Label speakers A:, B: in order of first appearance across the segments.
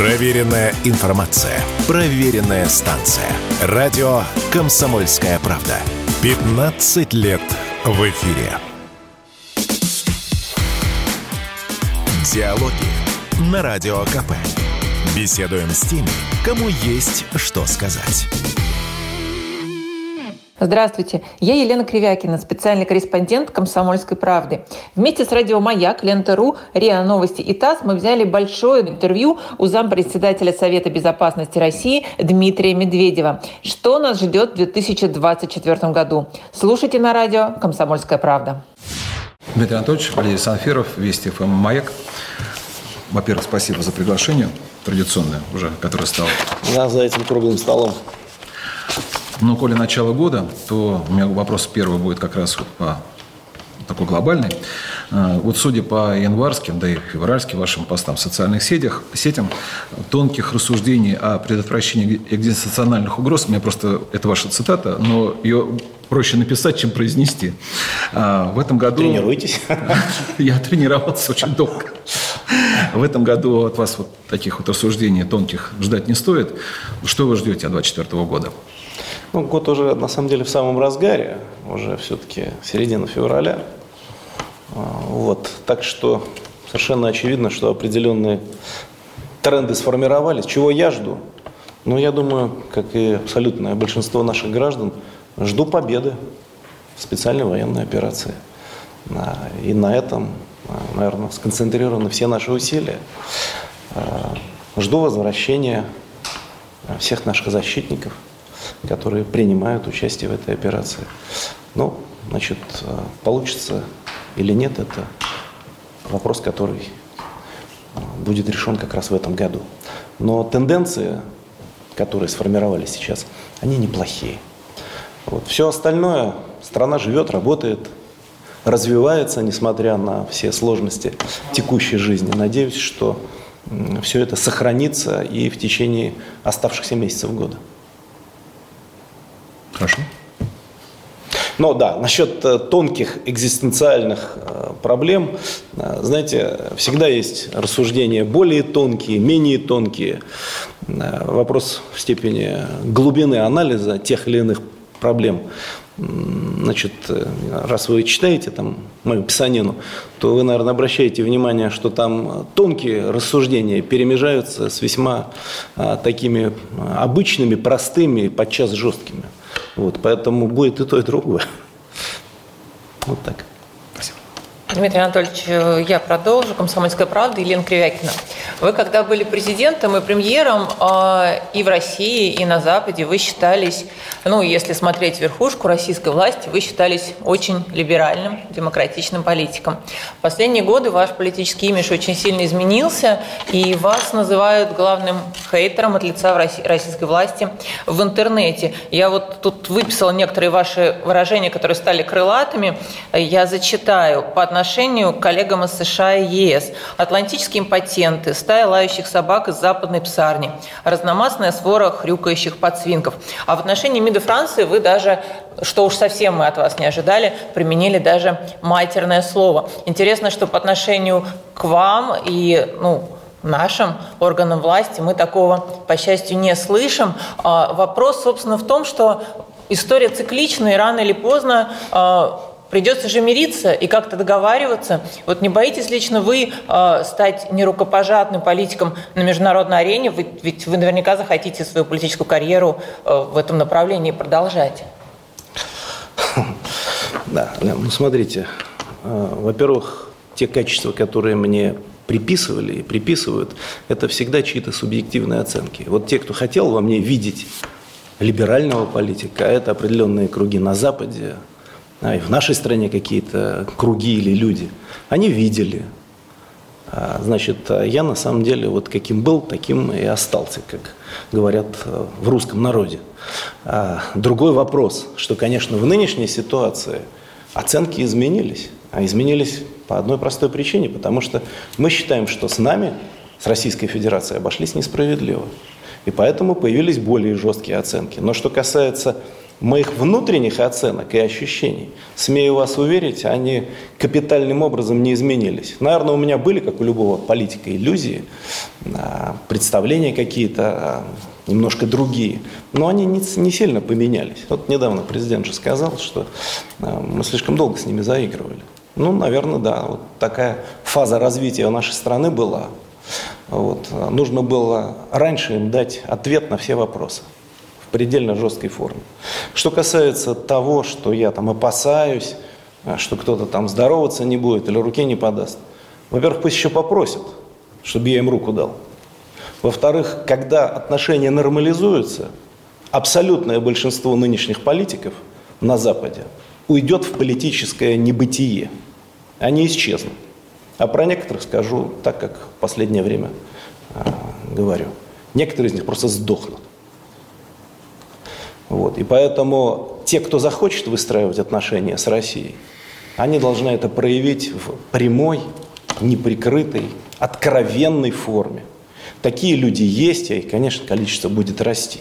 A: Проверенная информация. Проверенная станция. Радио «Комсомольская правда». 15 лет в эфире. Диалоги на Радио КП. Беседуем с теми, кому есть что сказать.
B: Здравствуйте, я Елена Кривякина, специальный корреспондент «Комсомольской правды». Вместе с радио «Маяк», Лента.ру, РИА Новости и ТАСС мы взяли большое интервью у зампредседателя Совета безопасности России Дмитрия Медведева. Что нас ждет в 2024 году? Слушайте на радио «Комсомольская правда».
C: Дмитрий Анатольевич, Валерий Санфиров, Вести ФМ «Маяк». Во-первых, спасибо за приглашение традиционное уже, которое стало.
D: Да, за этим круглым столом.
C: Но коли начало года, то у меня вопрос первый будет как раз вот по такой глобальный. А, вот судя по январским, да и февральским вашим постам в социальных сетях, сетям, тонких рассуждений о предотвращении экзистенциональных угроз, у меня просто, это ваша цитата, но ее проще написать, чем произнести. А, в этом году...
D: Тренируйтесь.
C: Я тренировался очень долго. В этом году от вас вот таких вот рассуждений тонких ждать не стоит. Что вы ждете от 2024 года?
D: Ну, год уже на самом деле в самом разгаре, уже все-таки середина февраля. А, вот, так что совершенно очевидно, что определенные тренды сформировались. Чего я жду? Ну, я думаю, как и абсолютное большинство наших граждан, жду победы в специальной военной операции. А, и на этом, а, наверное, сконцентрированы все наши усилия. Жду возвращения всех наших защитников – которые принимают участие в этой операции. Ну, значит, э, получится или нет, это вопрос, который э, будет решен как раз в этом году. Но тенденции, которые сформировались сейчас, они неплохие. Вот. Все остальное, страна живет, работает, развивается, несмотря на все сложности текущей жизни. Надеюсь, что все это сохранится и в течение оставшихся месяцев года.
C: Хорошо.
D: Но да, насчет э, тонких экзистенциальных э, проблем, э, знаете, всегда есть рассуждения более тонкие, менее тонкие. Вопрос в степени глубины анализа тех или иных проблем. Значит, раз вы читаете там мою писанину, то вы, наверное, обращаете внимание, что там тонкие рассуждения перемежаются с весьма такими обычными, простыми, подчас жесткими. Вот, поэтому будет и то, и другое. Вот так.
B: Дмитрий Анатольевич, э, я продолжу. Комсомольская правда, Елена Кривякина. Вы, когда были президентом и премьером э, и в России, и на Западе, вы считались, ну, если смотреть верхушку российской власти, вы считались очень либеральным, демократичным политиком. В последние годы ваш политический имидж очень сильно изменился, и вас называют главным хейтером от лица российской власти в интернете. Я вот тут выписала некоторые ваши выражения, которые стали крылатыми. Я зачитаю по отношению к коллегам из США и ЕС. Атлантические импотенты, стая лающих собак из западной псарни, разномастная свора хрюкающих подсвинков. А в отношении МИДа Франции вы даже, что уж совсем мы от вас не ожидали, применили даже матерное слово. Интересно, что по отношению к вам и, ну, нашим органам власти мы такого, по счастью, не слышим. А, вопрос, собственно, в том, что история цикличная, и рано или поздно а, Придется же мириться и как-то договариваться. Вот не боитесь лично вы э, стать нерукопожатным политиком на международной арене? Вы, ведь вы наверняка захотите свою политическую карьеру э, в этом направлении продолжать.
D: Да, ну смотрите, э, во-первых, те качества, которые мне приписывали и приписывают, это всегда чьи-то субъективные оценки. Вот те, кто хотел во мне видеть либерального политика, а это определенные круги на Западе, а, и в нашей стране какие-то круги или люди, они видели. А, значит, а я на самом деле вот каким был, таким и остался, как говорят э, в русском народе. Другой вопрос, что, конечно, в нынешней ситуации оценки изменились. А изменились по одной простой причине, потому что мы считаем, что с нами, с Российской Федерацией, обошлись несправедливо. И поэтому появились более жесткие оценки. Но что касается моих внутренних оценок и ощущений, смею вас уверить, они капитальным образом не изменились. Наверное, у меня были, как у любого политика, иллюзии, а, представления какие-то, а, немножко другие, но они не, сильно поменялись. Вот недавно президент же сказал, что а, мы слишком долго с ними заигрывали. Ну, наверное, да, вот такая фаза развития нашей страны была. Вот. Нужно было раньше им дать ответ на все вопросы предельно жесткой форме. Что касается того, что я там опасаюсь, а, что кто-то там здороваться не будет или руки не подаст. Во-первых, пусть еще попросят, чтобы я им руку дал. Во-вторых, когда отношения нормализуются, абсолютное большинство нынешних политиков на Западе уйдет в политическое небытие. Они исчезнут. А про некоторых скажу так, как в последнее время э, говорю. Некоторые из них просто сдохнут. Вот. И поэтому те, кто захочет выстраивать отношения с Россией, они должны это проявить в прямой, неприкрытой, откровенной форме. Такие люди есть, и, конечно, количество будет расти.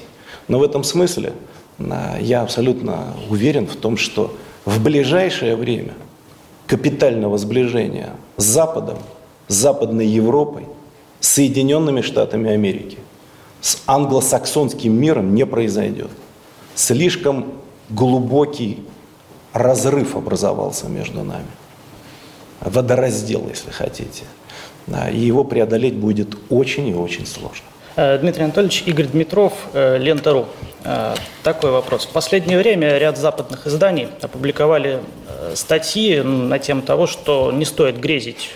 D: Но в этом смысле а, я абсолютно уверен в том, что в ближайшее время капитального сближения с Западом, с Западной Европой, с Соединенными Штатами Америки, с англосаксонским миром не произойдет слишком глубокий разрыв образовался между нами. Водораздел, если хотите. И его преодолеть будет очень и очень сложно.
E: Э, Дмитрий Анатольевич, Игорь Дмитров, э, Лента.ру. Э, такой вопрос. В последнее время ряд западных изданий опубликовали статьи на тему того, что не стоит грезить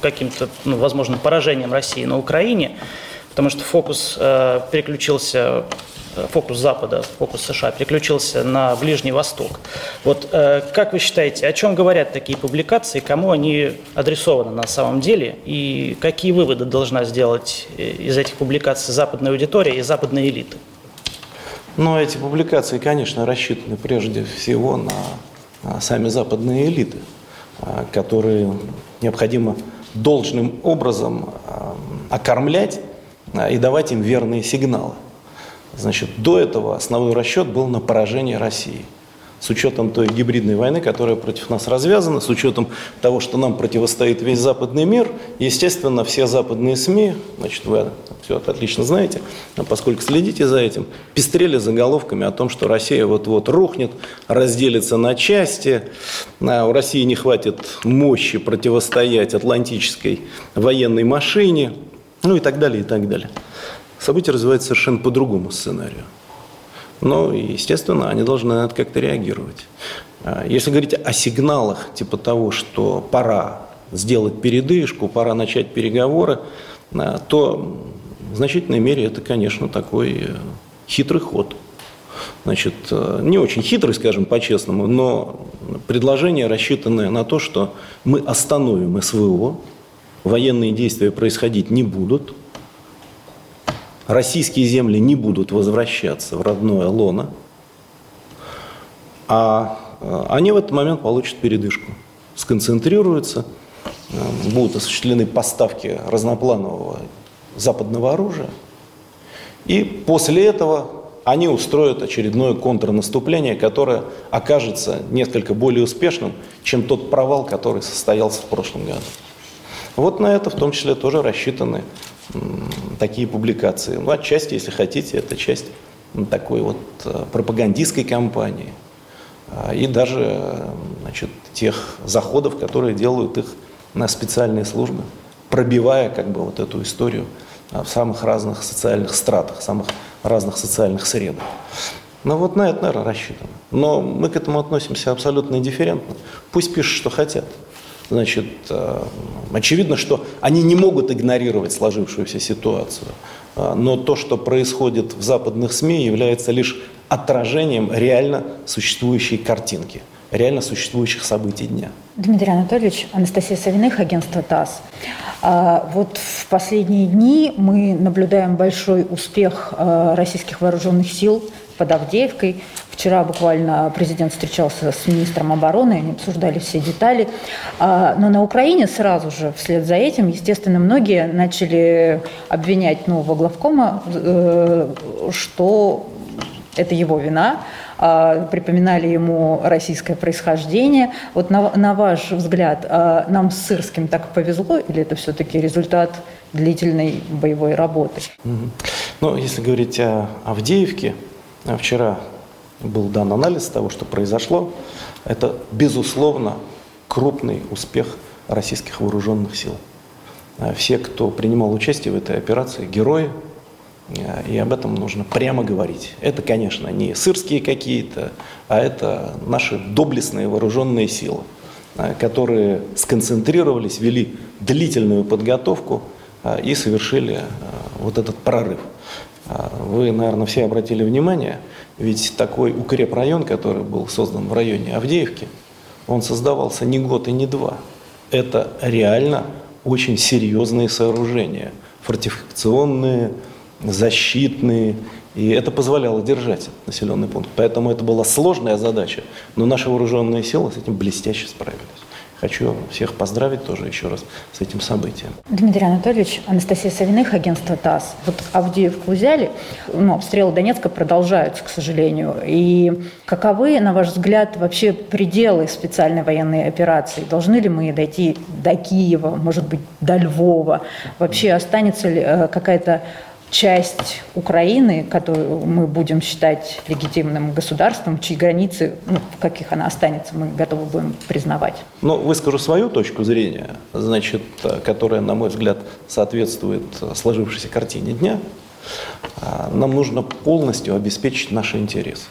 E: каким-то, ну, возможно, поражением России на Украине, потому что фокус переключился фокус Запада, фокус США переключился на Ближний Восток. Вот э, как вы считаете, о чем говорят такие публикации, кому они адресованы на самом деле, и какие выводы должна сделать э, из этих публикаций западная аудитория и западные элиты?
D: Ну, эти публикации, конечно, рассчитаны прежде всего на сами западные элиты, которые необходимо должным образом окормлять и давать им верные сигналы. Значит, до этого основной расчет был на поражение России. С учетом той гибридной войны, которая против нас развязана, с учетом того, что нам противостоит весь западный мир, естественно, все западные СМИ, значит, вы все это отлично знаете, поскольку следите за этим, пестрели заголовками о том, что Россия вот-вот рухнет, разделится на части, а у России не хватит мощи противостоять атлантической военной машине, ну и так далее, и так далее события развиваются совершенно по другому сценарию. Но, естественно, они должны на это как-то реагировать. А, если говорить о сигналах типа того, что пора сделать передышку, пора начать переговоры, а, то в значительной мере это, конечно, такой э, хитрый ход. Значит, э, не очень хитрый, скажем по-честному, но предложение, рассчитанное на то, что мы остановим СВО, военные действия происходить не будут, российские земли не будут возвращаться в родное лоно, а э, они в этот момент получат передышку, сконцентрируются, э, будут осуществлены поставки разнопланового западного оружия, и после этого они устроят очередное контрнаступление, которое окажется несколько более успешным, чем тот провал, который состоялся в прошлом году. Вот на это в том числе тоже рассчитаны такие публикации. Ну, отчасти, если хотите, это часть такой вот э, пропагандистской кампании. А, и даже значит, тех заходов, которые делают их на специальные службы, пробивая как бы вот эту историю а, в самых разных социальных стратах, самых разных социальных средах. Ну вот на это, наверное, рассчитано. Но мы к этому относимся абсолютно индифферентно. Пусть пишут, что хотят. Значит, э, очевидно, что они не могут игнорировать сложившуюся ситуацию. Э, но то, что происходит в западных СМИ, является лишь отражением реально существующей картинки, реально существующих событий дня.
F: Дмитрий Анатольевич, Анастасия Савиных, агентство ТАСС. А, вот в последние дни мы наблюдаем большой успех э, российских вооруженных сил под Авдеевкой. Вчера буквально президент встречался с министром обороны, они обсуждали все детали. А, но на Украине сразу же вслед за этим, естественно, многие начали обвинять нового главкома, э, что это его вина, э, припоминали ему российское происхождение. Вот на, на ваш взгляд, э, нам с Сырским так повезло или это все-таки результат длительной боевой работы?
D: Ну, если говорить о Авдеевке, вчера был дан анализ того, что произошло. Это, безусловно, крупный успех российских вооруженных сил. А все, кто принимал участие в этой операции, герои, и об этом нужно прямо говорить. Это, конечно, не сырские какие-то, а это наши доблестные вооруженные силы, а, которые сконцентрировались, вели длительную подготовку и совершили вот этот прорыв. Вы, наверное, все обратили внимание, ведь такой укрепрайон, который был создан в районе Авдеевки, он создавался не год и не два. Это реально очень серьезные сооружения, фортификационные, защитные, и это позволяло держать этот населенный пункт. Поэтому это была сложная задача, но наши вооруженные силы с этим блестяще справились. Хочу всех поздравить тоже еще раз с этим событием.
F: Дмитрий Анатольевич, Анастасия Савиных, агентство ТАСС. Вот Авдеевку взяли, ну, обстрелы Донецка продолжаются, к сожалению. И каковы, на ваш взгляд, вообще пределы специальной военной операции? Должны ли мы дойти до Киева, может быть, до Львова? Вообще останется ли э, какая-то часть Украины, которую мы будем считать легитимным государством, чьи границы, ну, в каких она останется, мы готовы будем признавать.
D: Ну, выскажу свою точку зрения, значит, которая, на мой взгляд, соответствует сложившейся картине дня. А, нам нужно полностью обеспечить наши интересы.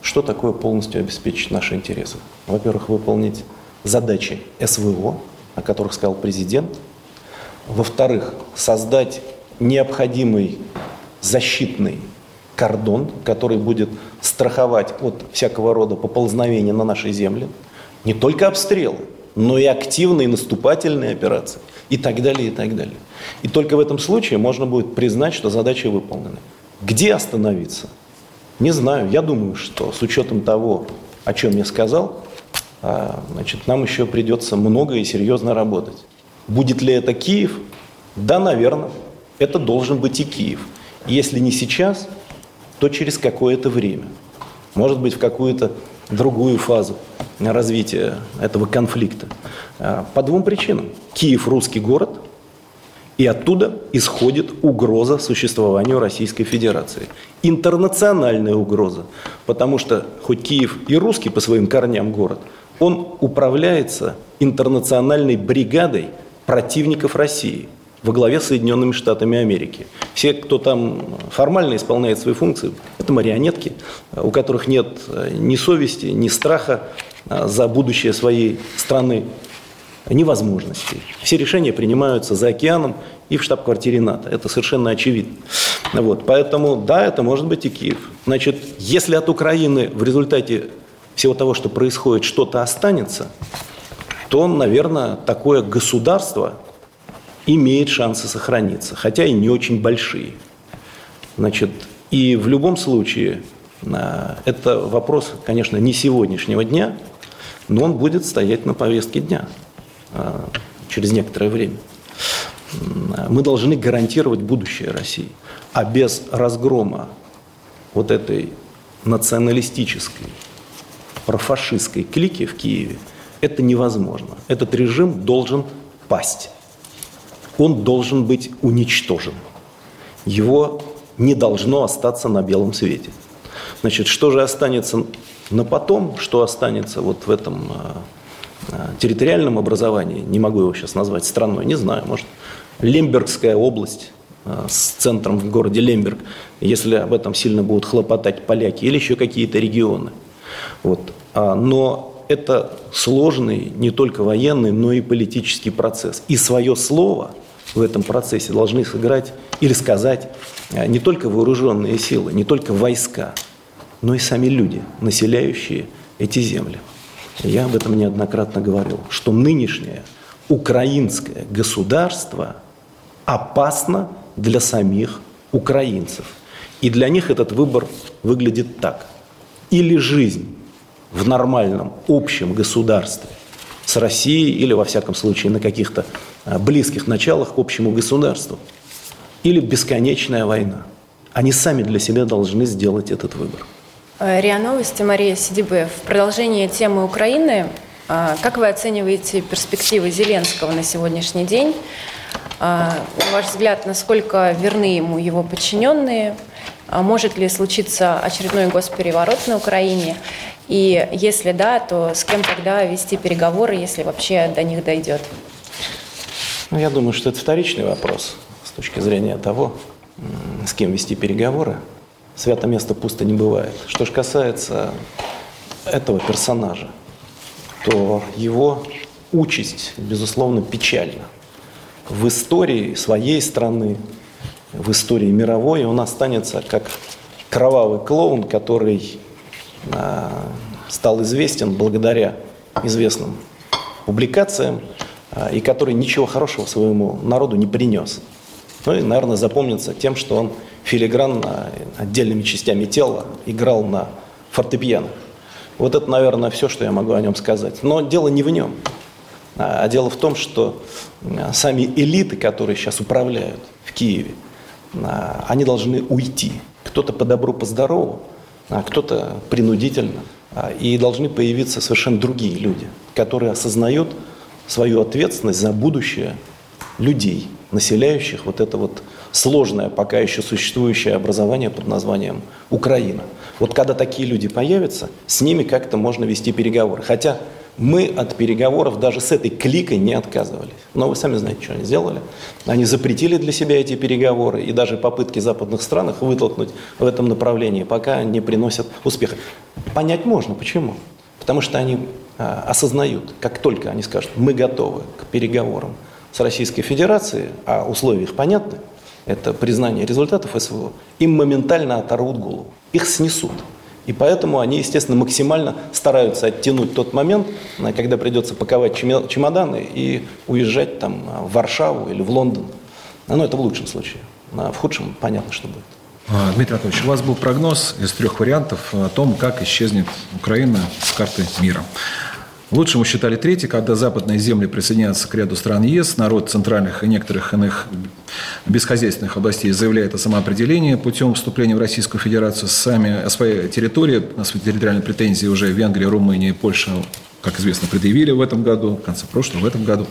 D: Что такое полностью обеспечить наши интересы? Во-первых, выполнить задачи СВО, о которых сказал президент. Во-вторых, создать необходимый защитный кордон, который будет страховать от всякого рода поползновения на нашей земле. Не только обстрелы, но и активные наступательные операции и так далее, и так далее. И только в этом случае можно будет признать, что задачи выполнены. Где остановиться? Не знаю. Я думаю, что с учетом того, о чем я сказал, а, значит, нам еще придется много и серьезно работать. Будет ли это Киев? Да, наверное это должен быть и Киев. Если не сейчас, то через какое-то время. Может быть, в какую-то другую фазу развития этого конфликта. А, по двум причинам. Киев – русский город, и оттуда исходит угроза существованию Российской Федерации. Интернациональная угроза, потому что хоть Киев и русский по своим корням город, он управляется интернациональной бригадой противников России – во главе с Соединенными Штатами Америки. Все, кто там формально исполняет свои функции, это марионетки, у которых нет э, ни совести, ни страха э, за будущее своей страны, ни возможностей. Все решения принимаются за океаном и в штаб-квартире НАТО. Это совершенно очевидно. Вот. Поэтому, да, это может быть и Киев. Значит, если от Украины в результате всего того, что происходит, что-то останется, то, наверное, такое государство – имеет шансы сохраниться, хотя и не очень большие. Значит, и в любом случае а, это вопрос, конечно, не сегодняшнего дня, но он будет стоять на повестке дня а, через некоторое время. Мы должны гарантировать будущее России. А без разгрома вот этой националистической, профашистской клики в Киеве это невозможно. Этот режим должен пасть он должен быть уничтожен. Его не должно остаться на белом свете. Значит, что же останется на потом, что останется вот в этом э, территориальном образовании, не могу его сейчас назвать страной, не знаю, может, Лембергская область э, с центром в городе Лемберг, если об этом сильно будут хлопотать поляки или еще какие-то регионы. Вот. А, но это сложный не только военный, но и политический процесс. И свое слово – в этом процессе должны сыграть или сказать а, не только вооруженные силы, не только войска, но и сами люди, населяющие эти земли. Я об этом неоднократно говорил, что нынешнее украинское государство опасно для самих украинцев. И для них этот выбор выглядит так. Или жизнь в нормальном общем государстве с Россией или, во всяком случае, на каких-то а, близких началах к общему государству, или бесконечная война. Они сами для себя должны сделать этот выбор.
G: Э, РИА Новости, Мария Сидибе. В продолжении темы Украины, э, как вы оцениваете перспективы Зеленского на сегодняшний день? Э, на ваш взгляд, насколько верны ему его подчиненные? Может ли случиться очередной госпереворот на Украине? И если да, то с кем тогда вести переговоры, если вообще до них дойдет?
D: Ну, я думаю, что это вторичный вопрос с точки зрения того, с кем вести переговоры свято место пусто не бывает. Что же касается этого персонажа, то его участь, безусловно, печальна. В истории своей страны, в истории мировой он останется как кровавый клоун, который стал известен благодаря известным публикациям а, и который ничего хорошего своему народу не принес. Ну и, наверное, запомнится тем, что он филигранно отдельными частями тела играл на фортепиано. Вот это, наверное, все, что я могу о нем сказать. Но дело не в нем, а дело в том, что а, сами элиты, которые сейчас управляют в Киеве, а, они должны уйти. Кто-то по добру, по здорову, а кто-то принудительно. А, и должны появиться совершенно другие люди, которые осознают свою ответственность за будущее людей, населяющих вот это вот сложное, пока еще существующее образование под названием Украина. Вот когда такие люди появятся, с ними как-то можно вести переговоры. Хотя мы от переговоров даже с этой кликой не отказывались. Но вы сами знаете, что они сделали. Они запретили для себя эти переговоры, и даже попытки западных стран их вытолкнуть в этом направлении пока не приносят успеха. Понять можно, почему. Потому что они а, осознают, как только они скажут, мы готовы к переговорам с Российской Федерацией, а условия их понятны, это признание результатов СВО, им моментально оторвут голову, их снесут. И поэтому они, естественно, максимально стараются оттянуть тот момент, когда придется паковать чемоданы и уезжать там, в Варшаву или в Лондон. Ну, это в лучшем случае. А в худшем понятно, что будет.
C: А, Дмитрий Анатольевич, у вас был прогноз из трех вариантов о том, как исчезнет Украина с карты мира. Лучшим мы считали третий, когда западные земли присоединятся к ряду стран ЕС, народ центральных и некоторых иных бесхозяйственных областей заявляет о самоопределении путем вступления в Российскую Федерацию сами о своей территории, на свои территориальные претензии уже Венгрия, Румыния и Польша, как известно, предъявили в этом году, в конце прошлого, в этом году.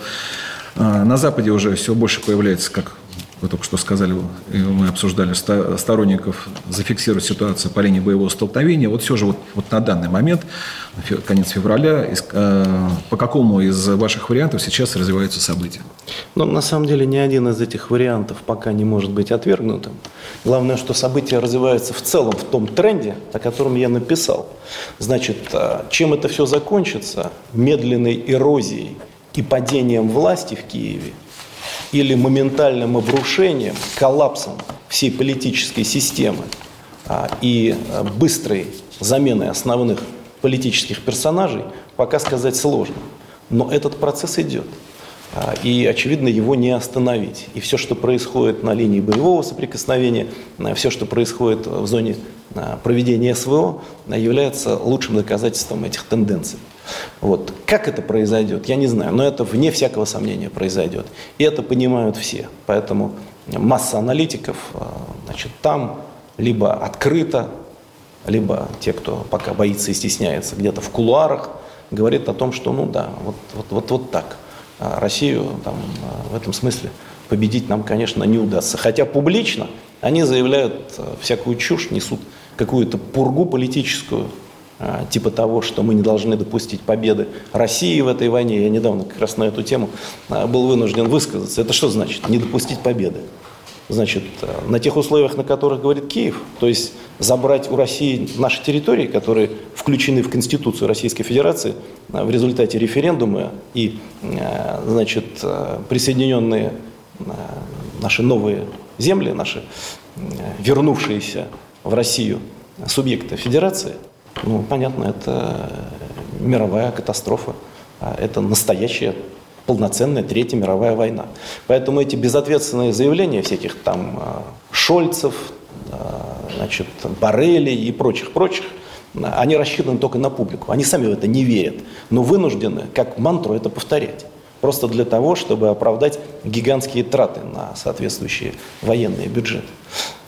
C: А, на Западе уже все больше появляется, как вы только что сказали, мы обсуждали сторонников зафиксировать ситуацию по линии боевого столкновения. Вот все же вот, вот на данный момент, конец февраля, э, по какому из ваших вариантов сейчас развиваются события?
D: Ну, на самом деле, ни один из этих вариантов пока не может быть отвергнутым. Главное, что события развиваются в целом в том тренде, о котором я написал. Значит, э, чем это все закончится? Медленной эрозией и падением власти в Киеве – или моментальным обрушением, коллапсом всей политической системы а, и а, быстрой заменой основных политических персонажей, пока сказать сложно. Но этот процесс идет. А, и, очевидно, его не остановить. И все, что происходит на линии боевого соприкосновения, все, что происходит в зоне проведения СВО, является лучшим доказательством этих тенденций. Вот. Как это произойдет, я не знаю, но это вне всякого сомнения произойдет. И это понимают все. Поэтому масса аналитиков а, значит, там либо открыто, либо те, кто пока боится и стесняется где-то в кулуарах, говорит о том, что ну да, вот, вот, вот, вот так. А Россию там, а, в этом смысле победить нам, конечно, не удастся. Хотя публично они заявляют всякую чушь, несут какую-то пургу политическую, типа того, что мы не должны допустить победы России в этой войне. Я недавно как раз на эту тему а, был вынужден высказаться. Это что значит, не допустить победы? Значит, а, на тех условиях, на которых говорит Киев, то есть забрать у России наши территории, которые включены в Конституцию Российской Федерации в результате референдума и, значит, присоединенные наши новые земли, наши вернувшиеся в Россию субъекты Федерации – ну, понятно, это мировая катастрофа. А это настоящая полноценная Третья мировая война. Поэтому эти безответственные заявления всяких там а, Шольцев, а, значит, Барелли и прочих-прочих, они рассчитаны только на публику. Они сами в это не верят, но вынуждены, как мантру, это повторять. Просто для того, чтобы оправдать гигантские траты на соответствующие военные бюджеты.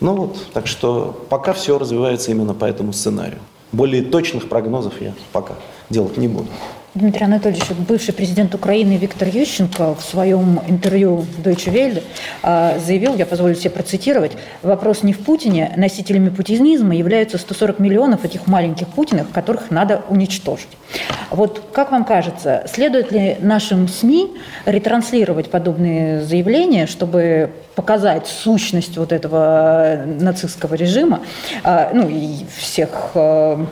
D: Ну вот, так что пока все развивается именно по этому сценарию. Более точных прогнозов я пока делать не буду.
F: Дмитрий Анатольевич, бывший президент Украины Виктор Ющенко в своем интервью Deutsche Welle а, заявил, я позволю себе процитировать, вопрос не в Путине, носителями путинизма являются 140 миллионов этих маленьких Путиных, которых надо уничтожить. Вот как вам кажется, следует ли нашим СМИ ретранслировать подобные заявления, чтобы показать сущность вот этого нацистского режима, а, ну и всех а,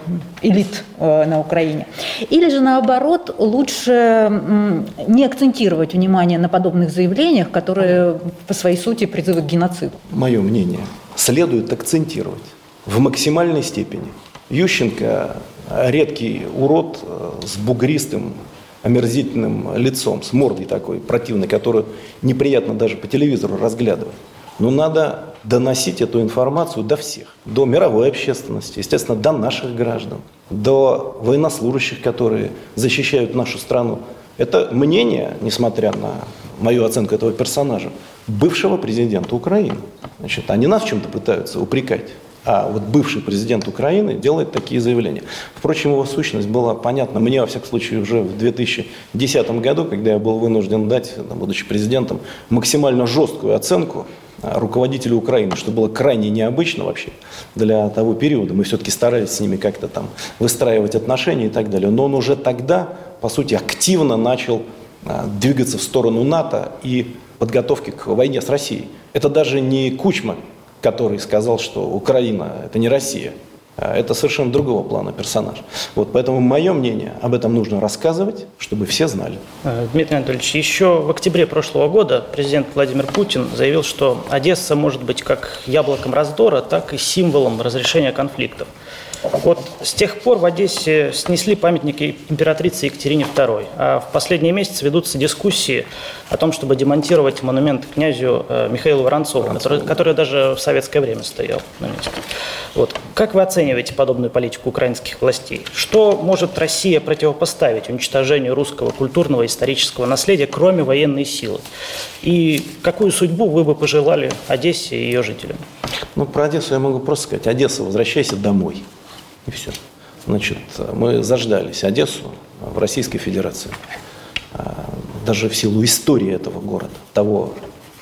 F: элит на Украине? Или же наоборот, наоборот, лучше не акцентировать внимание на подобных заявлениях, которые по своей сути призывы к геноциду?
D: Мое мнение, следует акцентировать в максимальной степени. Ющенко – редкий урод э, с бугристым, омерзительным лицом, с мордой такой противной, которую неприятно даже по телевизору разглядывать. Но надо доносить эту информацию до всех, до мировой общественности, естественно, до наших граждан до военнослужащих, которые защищают нашу страну. Это мнение, несмотря на мою оценку этого персонажа, бывшего президента Украины. Значит, они нас чем-то пытаются упрекать. А вот бывший президент Украины делает такие заявления. Впрочем, его сущность была понятна мне, во всяком случае, уже в 2010 году, когда я был вынужден дать, будучи президентом, максимально жесткую оценку руководителей Украины, что было крайне необычно вообще для того периода. Мы все-таки старались с ними как-то там выстраивать отношения и так далее. Но он уже тогда, по сути, активно начал а, двигаться в сторону НАТО и подготовки к войне с Россией. Это даже не Кучма, который сказал, что Украина – это не Россия. А это совершенно другого плана персонаж. Вот, поэтому мое мнение, об этом нужно рассказывать, чтобы все знали.
E: Э, Дмитрий Анатольевич, еще в октябре прошлого года президент Владимир Путин заявил, что Одесса может быть как яблоком раздора, так и символом разрешения конфликтов. Вот с тех пор в Одессе снесли памятники императрице Екатерине II, а в последние месяцы ведутся дискуссии о том, чтобы демонтировать монумент князю э, Михаилу Воронцову, который, который даже в советское время стоял на месте. Вот. Как вы оцениваете подобную политику украинских властей? Что может Россия противопоставить уничтожению русского культурного и исторического наследия, кроме военной силы? И какую судьбу вы бы пожелали Одессе и ее жителям?
D: Ну, про Одессу я могу просто сказать. Одесса, возвращайся домой. И все. Значит, мы заждались Одессу в Российской Федерации. А, даже в силу истории этого города, того,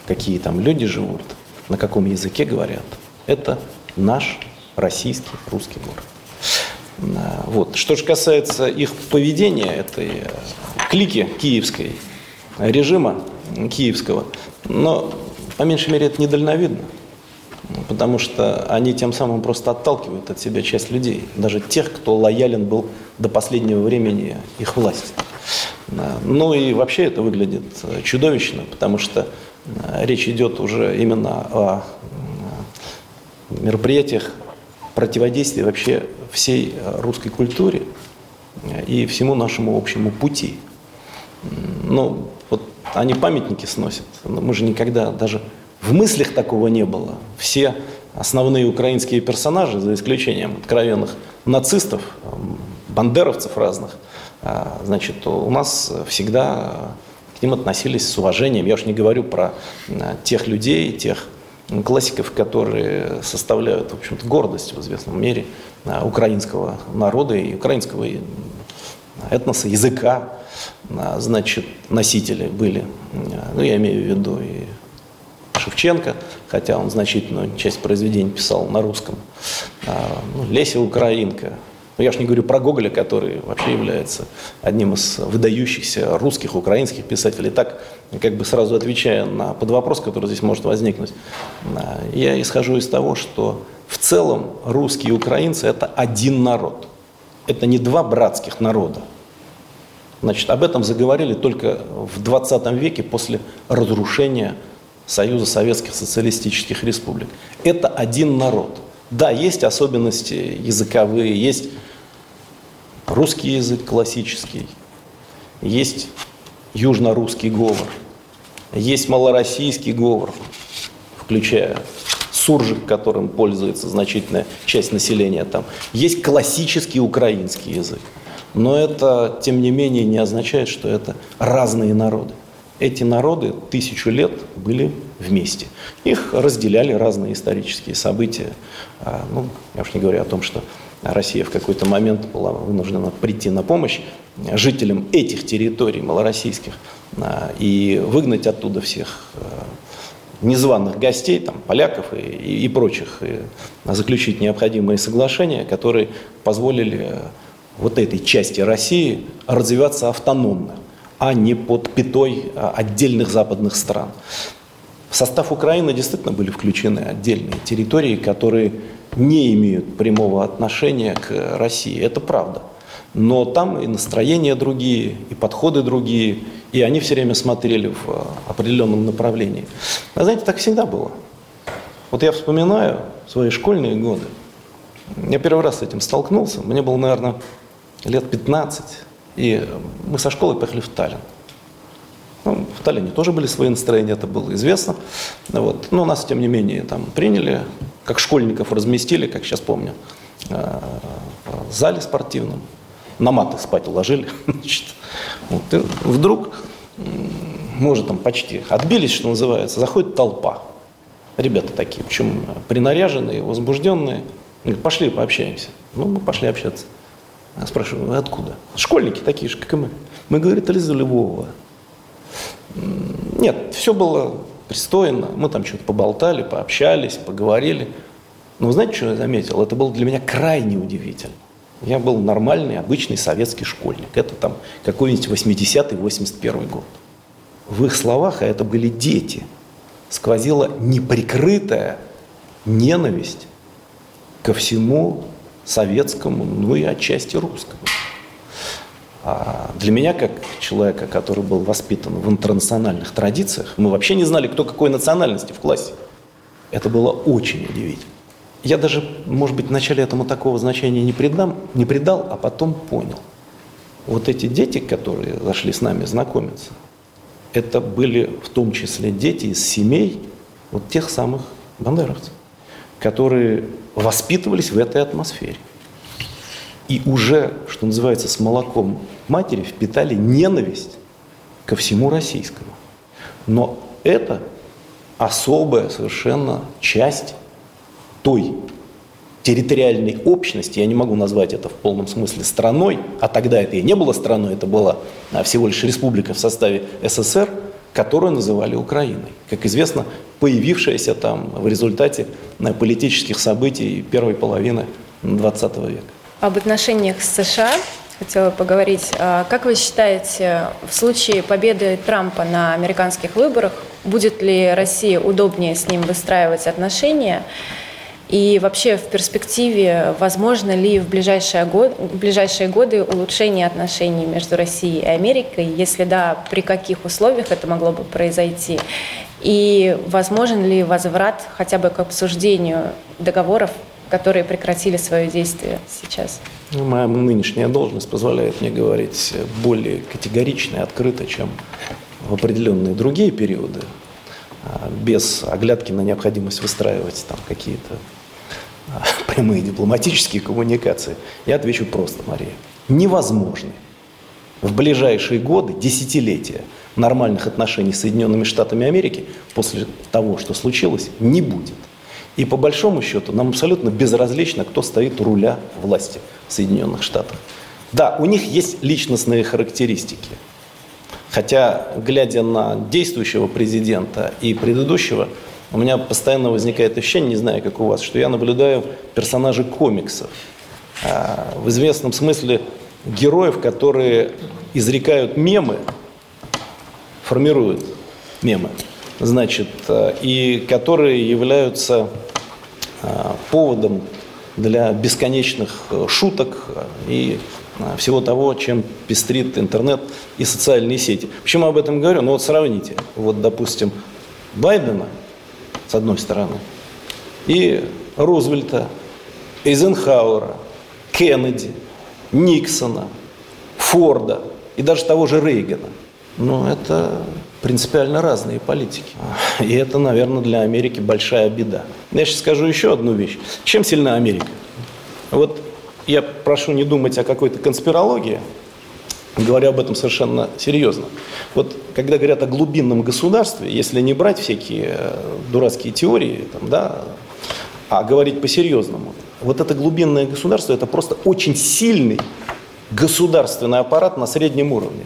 D: какие там люди живут, на каком языке говорят. Это наш российский, русский город. А, вот. Что же касается их поведения, этой э, клики киевской, режима киевского, но по меньшей мере это недальновидно потому что они тем самым просто отталкивают от себя часть людей, даже тех, кто лоялен был до последнего времени их власти. Ну и вообще это выглядит э, чудовищно, потому что э, речь идет уже именно о мероприятиях противодействия вообще всей э, русской культуре и всему нашему общему пути. Ну, вот они памятники сносят, но мы же никогда даже в мыслях такого не было. Все основные украинские персонажи, за исключением откровенных нацистов, бандеровцев разных, значит, у нас всегда к ним относились с уважением. Я уж не говорю про а, тех людей, тех классиков, которые составляют, в общем-то, гордость в известном мере а, украинского народа и украинского этноса, языка, значит, носители были. Ну, я имею в виду и Шевченко, хотя он значительную часть произведений писал на русском. А, ну, Леся Украинка. Ну, я уж не говорю про Гоголя, который вообще является одним из выдающихся русских, украинских писателей. Так, как бы сразу отвечая на под вопрос, который здесь может возникнуть, а, я исхожу из того, что в целом русские и украинцы – это один народ. Это не два братских народа. Значит, об этом заговорили только в 20 веке после разрушения Союза Советских Социалистических Республик. Это один народ. Да, есть особенности языковые, есть русский язык классический, есть южно-русский говор, есть малороссийский говор, включая суржик, которым пользуется значительная часть населения там. Есть классический украинский язык. Но это, тем не менее, не означает, что это разные народы. Эти народы тысячу лет были вместе. Их разделяли разные исторические события. А, ну, я уж не говорю о том, что Россия в какой-то момент была вынуждена прийти на помощь жителям этих территорий малороссийских а, и выгнать оттуда всех незваных гостей, там, поляков и, и, и прочих, и заключить необходимые соглашения, которые позволили вот этой части России развиваться автономно, а не под пятой отдельных западных стран. В состав Украины действительно были включены отдельные территории, которые не имеют прямого отношения к России. Это правда. Но там и настроения другие, и подходы другие, и они все время смотрели в определенном направлении. А знаете, так всегда было. Вот я вспоминаю свои школьные годы. Я первый раз с этим столкнулся. Мне было, наверное, лет 15. И мы со школы поехали в Таллин. Ну, в Таллине тоже были свои настроения, это было известно. Вот. Но нас, тем не менее, там приняли, как школьников разместили, как сейчас помню, э, в зале спортивном. На маты спать уложили. Значит. Вот. И вдруг, мы уже там почти отбились, что называется, заходит толпа. Ребята такие, причем принаряженные, возбужденные. Говорят, пошли пообщаемся. Ну, мы пошли общаться. Я спрашиваю, вы откуда? Школьники такие же, как и мы. Мы, говорит, из Львова. Нет, все было пристойно. Мы там что-то поболтали, пообщались, поговорили. Но знаете, что я заметил? Это было для меня крайне удивительно. Я был нормальный, обычный советский школьник. Это там какой-нибудь 80-й, 81 год. В их словах, а это были дети, сквозила неприкрытая ненависть ко всему советскому, ну и отчасти русскому. А для меня, как человека, который был воспитан в интернациональных традициях, мы вообще не знали, кто какой национальности в классе. Это было очень удивительно. Я даже, может быть, вначале этому такого значения не, придам, не придал, а потом понял. Вот эти дети, которые зашли с нами знакомиться, это были в том числе дети из семей вот тех самых бандеровцев, которые воспитывались в этой атмосфере и уже, что называется, с молоком матери впитали ненависть ко всему российскому. Но это особая совершенно часть той территориальной общности, я не могу назвать это в полном смысле страной, а тогда это и не было страной, это была а, всего лишь республика в составе СССР, которую называли Украиной. Как известно, появившаяся там в результате а, политических событий первой половины XX века
G: об отношениях с США хотела поговорить. А как вы считаете, в случае победы Трампа на американских выборах, будет ли России удобнее с ним выстраивать отношения? И вообще в перспективе, возможно ли в ближайшие, год, в ближайшие годы улучшение отношений между Россией и Америкой? Если да, при каких условиях это могло бы произойти? И возможен ли возврат хотя бы к обсуждению договоров которые прекратили свое действие сейчас?
D: Ну, моя нынешняя должность позволяет мне говорить более категорично и открыто, чем в определенные другие периоды, а, без оглядки на необходимость выстраивать там какие-то а, прямые дипломатические коммуникации. Я отвечу просто, Мария. Невозможно в ближайшие годы, десятилетия нормальных отношений с Соединенными Штатами Америки после того, что случилось, не будет. И по большому счету нам абсолютно безразлично, кто стоит руля власти в Соединенных Штатах. Да, у них есть личностные характеристики. Хотя, глядя на действующего президента и предыдущего, у меня постоянно возникает ощущение, не знаю, как у вас, что я наблюдаю персонажей комиксов. А, в известном смысле героев, которые изрекают мемы, формируют мемы, значит, э, и которые являются поводом для бесконечных э, шуток и э, всего того, чем пестрит интернет и социальные сети. Почему об этом говорю? Ну вот сравните, вот допустим, Байдена, с одной стороны, и Рузвельта, Эйзенхауэра, Кеннеди, Никсона, Форда и даже того же Рейгана. Ну, это принципиально разные политики. И это, наверное, для Америки большая беда. Я сейчас скажу еще одну вещь. Чем сильна Америка? Вот я прошу не думать о какой-то конспирологии, говорю об этом совершенно серьезно. Вот когда говорят о глубинном государстве, если не брать всякие э, дурацкие теории, там, да, а говорить по-серьезному, вот это глубинное государство, это просто очень сильный государственный аппарат на среднем уровне,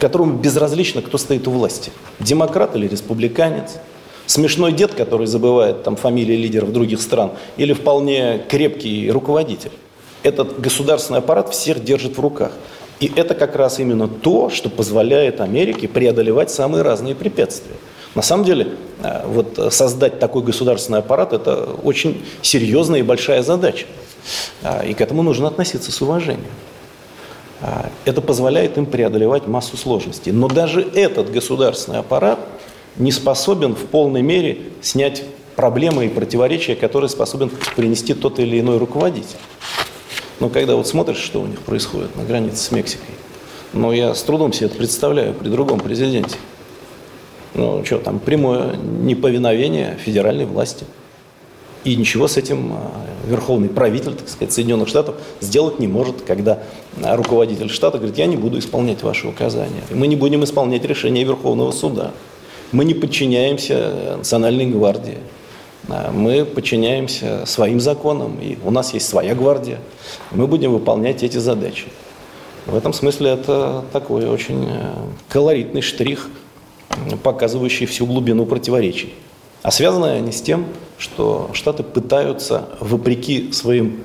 D: которому безразлично, кто стоит у власти. Демократ или республиканец, смешной дед, который забывает там фамилии лидеров других стран, или вполне крепкий руководитель. Этот государственный аппарат всех держит в руках. И это как раз именно то, что позволяет Америке преодолевать самые разные препятствия. На самом деле, э, вот создать такой государственный аппарат – это очень серьезная и большая задача. А, и к этому нужно относиться с уважением. А, это позволяет им преодолевать массу сложностей. Но даже этот государственный аппарат не способен в полной мере снять проблемы и противоречия, которые способен принести тот или иной руководитель. Но когда вот смотришь, что у них происходит на границе с Мексикой, ну, я с трудом себе это представляю при другом президенте. Ну, что там, прямое неповиновение федеральной власти. И ничего с этим а, верховный правитель, так сказать, Соединенных Штатов сделать не может, когда руководитель штата говорит, я не буду исполнять ваши указания. Мы не будем исполнять решения Верховного суда. Мы не подчиняемся Национальной гвардии. А, мы подчиняемся своим законам, и у нас есть своя гвардия. Мы будем выполнять эти задачи. В этом смысле это такой очень э, колоритный штрих, показывающий всю глубину противоречий. А связаны они с тем, что Штаты пытаются, вопреки своим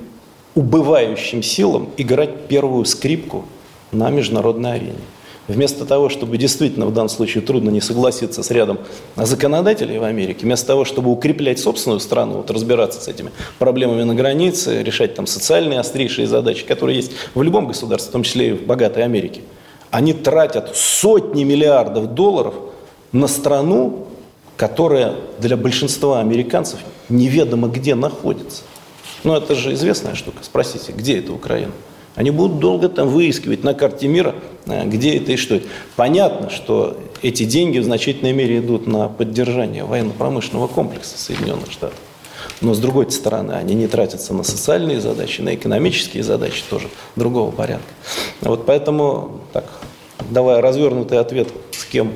D: убывающим силам, играть первую скрипку на международной арене. Вместо того, чтобы действительно в данном случае трудно не согласиться с рядом законодателей в Америке, вместо того, чтобы укреплять собственную страну, вот разбираться с этими проблемами на границе, решать там социальные острейшие задачи, которые есть в любом государстве, в том числе и в богатой Америке, они тратят сотни миллиардов долларов на страну, которая для большинства американцев неведомо где находится. Ну, это же известная штука. Спросите, где это Украина? Они будут долго там выискивать на карте мира, э, где это и что это. Понятно, что эти деньги в значительной мере идут на поддержание военно-промышленного комплекса Соединенных Штатов. Но с другой стороны, они не тратятся на социальные задачи, на экономические задачи тоже другого порядка. Вот поэтому, так, давая развернутый ответ, с кем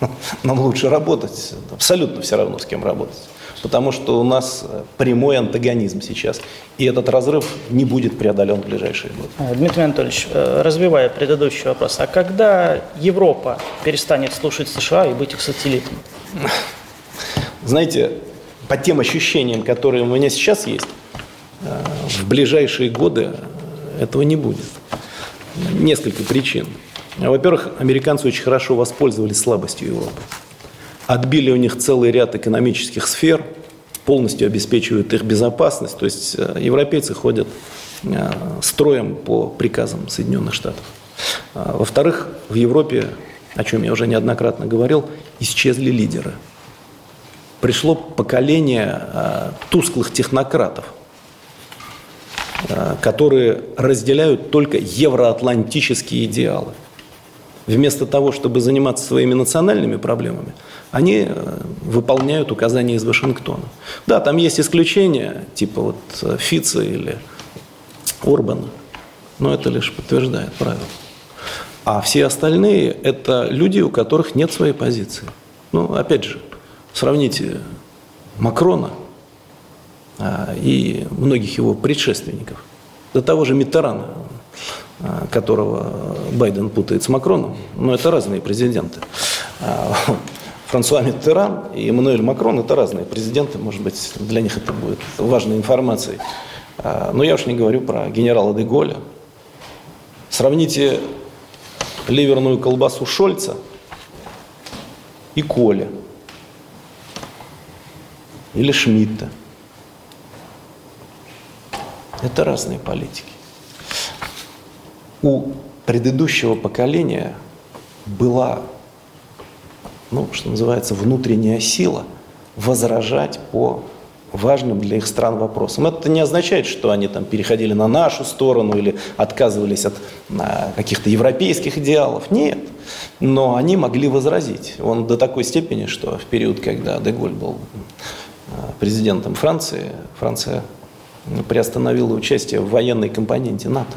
D: нам лучше работать, абсолютно все равно, с кем работать потому что у нас прямой антагонизм сейчас. И этот разрыв не будет преодолен в ближайшие годы.
E: А, Дмитрий Анатольевич, э, развивая предыдущий вопрос, а когда Европа перестанет слушать США и быть их сателлитом?
D: Знаете, по тем ощущениям, которые у меня сейчас есть, э, в ближайшие годы этого не будет. Несколько причин. Во-первых, американцы очень хорошо воспользовались слабостью Европы отбили у них целый ряд экономических сфер, полностью обеспечивают их безопасность. То есть э, европейцы ходят э, строем по приказам Соединенных Штатов. А, во-вторых, в Европе, о чем я уже неоднократно говорил, исчезли лидеры. Пришло поколение э, тусклых технократов, которые разделяют только евроатлантические идеалы. Вместо того, чтобы заниматься своими национальными проблемами – они э, выполняют указания из Вашингтона. Да, там есть исключения, типа вот э, Фица или Орбана, но это лишь подтверждает правило. А все остальные – это люди, у которых нет своей позиции. Ну, опять же, сравните Макрона а, и многих его предшественников. До того же Миттерана, которого Байден путает с Макроном, но это разные президенты. А, Франсуа Миттеран и Эммануэль Макрон – это разные президенты, может быть, для них это будет важной информацией. А, но я уж не говорю про генерала де Голля. Сравните ливерную колбасу Шольца и Коля. Или Шмидта. Это разные политики. У предыдущего поколения была ну, что называется, внутренняя сила возражать по важным для их стран вопросам. Это не означает, что они там переходили на нашу сторону или отказывались от а, каких-то европейских идеалов. Нет. Но они могли возразить. Он до такой степени, что в период, когда Деголь был а, президентом Франции, Франция приостановила участие в военной компоненте НАТО.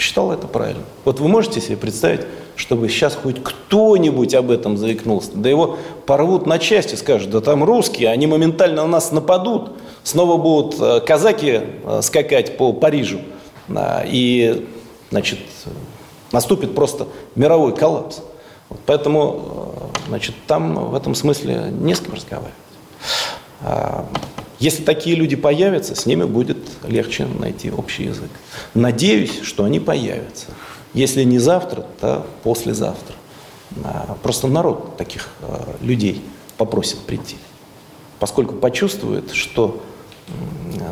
D: Посчитал это правильно. Вот вы можете себе представить, чтобы сейчас хоть кто-нибудь об этом заикнулся. Да его порвут на части, скажут, да там русские, они моментально на нас нападут. снова будут э, казаки э, скакать по Парижу, и значит, наступит просто мировой коллапс. Поэтому значит, там в этом смысле не с кем разговаривать. Если такие люди появятся, с ними будет легче найти общий язык. Надеюсь, что они появятся. Если не завтра, то послезавтра. А, просто народ таких а, людей попросит прийти, поскольку почувствует, что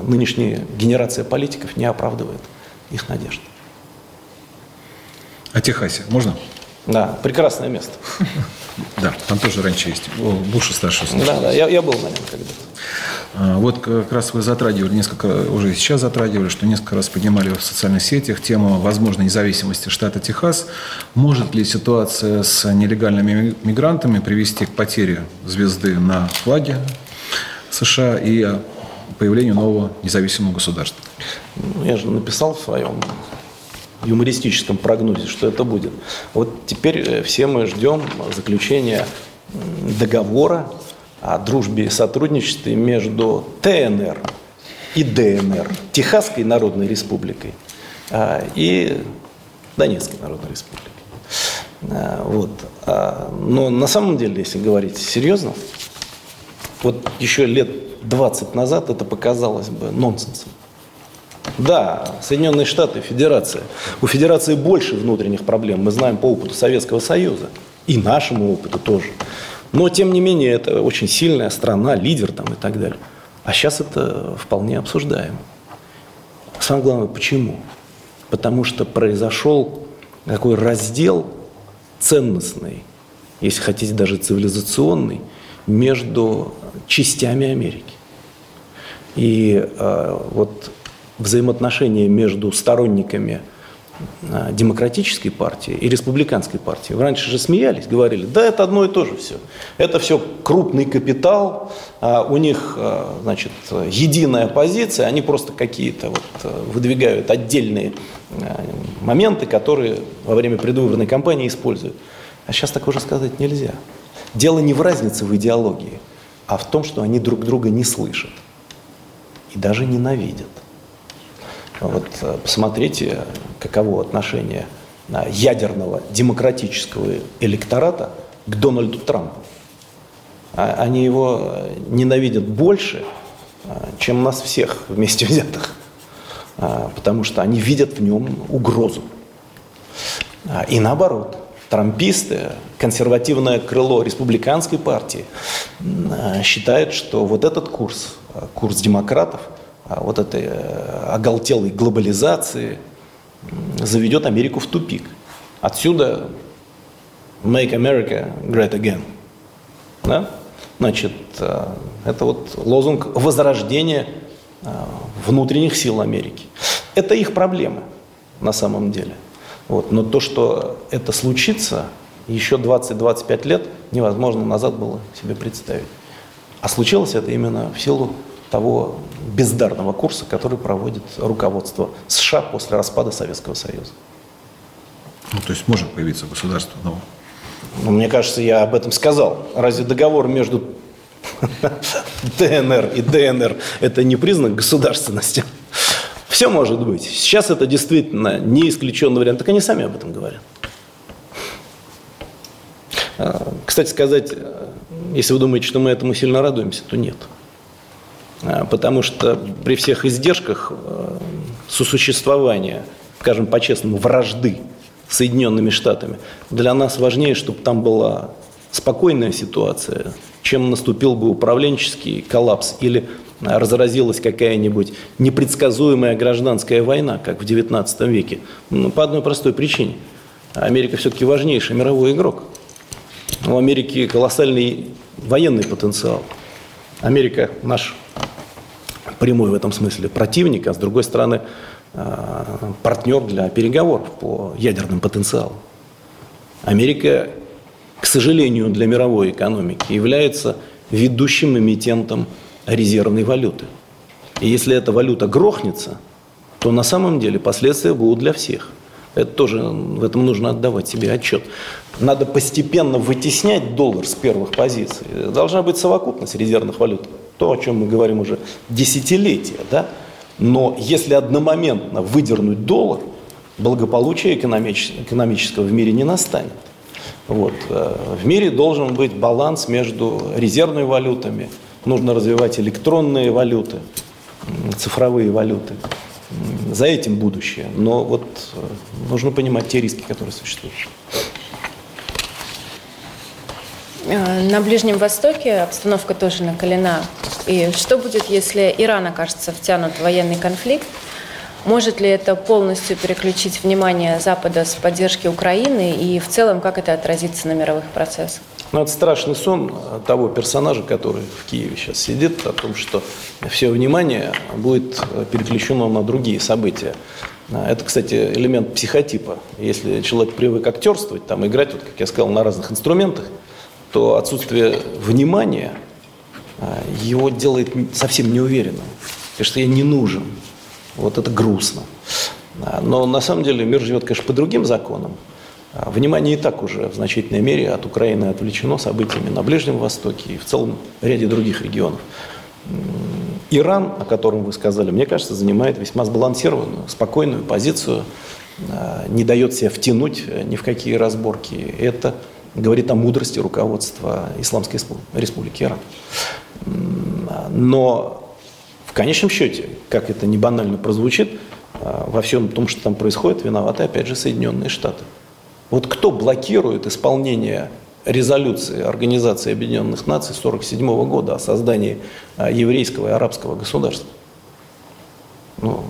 D: нынешняя генерация политиков не оправдывает их надежд.
C: О Техасе можно?
D: Да, прекрасное место.
C: Да, там тоже раньше есть. Буша старший.
D: Да, да, я, я был на нем когда-то.
C: А, вот как раз вы затрагивали, несколько уже сейчас затрагивали, что несколько раз поднимали в социальных сетях тему возможной независимости штата Техас. Может ли ситуация с нелегальными мигрантами привести к потере звезды на флаге США и появлению нового независимого государства?
D: Ну, я же написал в своем юмористическом прогнозе, что это будет. Вот теперь э, все мы ждем заключения договора о дружбе и сотрудничестве между ТНР и ДНР, Техасской Народной Республикой а, и Донецкой Народной Республикой. А, вот. А, но на самом деле, если говорить серьезно, вот еще лет 20 назад это показалось бы нонсенсом. Да, Соединенные Штаты, Федерация. У Федерации больше внутренних проблем, мы знаем по опыту Советского Союза. И нашему опыту тоже. Но, тем не менее, это очень сильная страна, лидер там и так далее. А сейчас это вполне обсуждаемо. Самое главное, почему? Потому что произошел такой раздел ценностный, если хотите, даже цивилизационный, между частями Америки. И э, вот взаимоотношения между сторонниками демократической партии и республиканской партии. Раньше же смеялись, говорили, да, это одно и то же все. Это все крупный капитал, а у них, а, значит, единая позиция, они просто какие-то вот выдвигают отдельные моменты, которые во время предвыборной кампании используют. А сейчас так уже сказать нельзя. Дело не в разнице в идеологии, а в том, что они друг друга не слышат и даже ненавидят. Вот э, посмотрите, каково отношение ядерного демократического электората к Дональду Трампу. А, они его э, ненавидят больше, э, чем нас всех вместе взятых, потому что они видят в нем угрозу. И наоборот, трамписты, консервативное крыло республиканской партии считает, что вот этот курс, курс демократов – а вот этой э, оголтелой глобализации заведет Америку в тупик. Отсюда Make America Great Again. Да? Значит, э, это вот лозунг возрождения э, внутренних сил Америки. Это их проблемы на самом деле. Вот. Но то, что это случится, еще 20-25 лет невозможно назад было себе представить. А случилось это именно в силу того бездарного курса, который проводит руководство США после распада Советского Союза.
C: Ну, то есть может появиться государство новое?
D: Ну, мне кажется, я об этом сказал. Разве договор между ДНР и ДНР это не признак государственности? Все может быть. Сейчас это действительно не исключенный вариант. Так они сами об этом говорят. А, кстати сказать, если вы думаете, что мы этому сильно радуемся, то нет. А, потому что при всех издержках э, сосуществования, скажем по-честному, вражды с Соединенными Штатами, для нас важнее, чтобы там была спокойная ситуация, чем наступил бы управленческий коллапс или разразилась какая-нибудь непредсказуемая гражданская война, как в XIX веке. Ну, по одной простой причине. Америка все-таки важнейший мировой игрок. У Америки колоссальный военный потенциал. Америка наш прямой в этом смысле противник, а с другой стороны э, партнер для переговоров по ядерным потенциалам. Америка, к сожалению, для мировой экономики является ведущим эмитентом резервной валюты. И если эта валюта грохнется, то на самом деле последствия будут для всех. Это тоже, в этом нужно отдавать себе отчет. Надо постепенно вытеснять доллар с первых позиций. Должна быть совокупность резервных валют То, о чем мы говорим уже десятилетия, да? Но если одномоментно выдернуть доллар, благополучия экономического в мире не настанет. Вот. Э, в мире должен быть баланс между резервными валютами, нужно развивать электронные валюты, цифровые валюты. За этим будущее. Но вот э, нужно понимать те риски, которые существуют.
G: Э, на Ближнем Востоке обстановка тоже накалена. И что будет, если Иран окажется втянут в военный конфликт? Может ли это полностью переключить внимание Запада с поддержки Украины и в целом как это отразится на мировых процессах?
D: Ну, это страшный сон того персонажа, который в Киеве сейчас сидит, о том, что все внимание будет переключено на другие события. Это, кстати, элемент психотипа. Если человек привык актерствовать, там, играть, вот, как я сказал, на разных инструментах, то отсутствие внимания а, его делает совсем неуверенным. Потому что я не нужен. Вот это грустно. А, но на самом деле мир живет, конечно, по другим законам. А, внимание и так уже в значительной мере от Украины отвлечено событиями на Ближнем Востоке и в целом ряде других регионов. Иран, о котором вы сказали, мне кажется, занимает весьма сбалансированную, спокойную позицию, не дает себя втянуть ни в какие разборки. Это говорит о мудрости руководства Исламской Республики Иран. Но в конечном счете, как это не банально прозвучит, во всем том, что там происходит, виноваты опять же Соединенные Штаты. Вот кто блокирует исполнение резолюции Организации Объединенных Наций 1947 года о создании а, еврейского и арабского государства? Ну,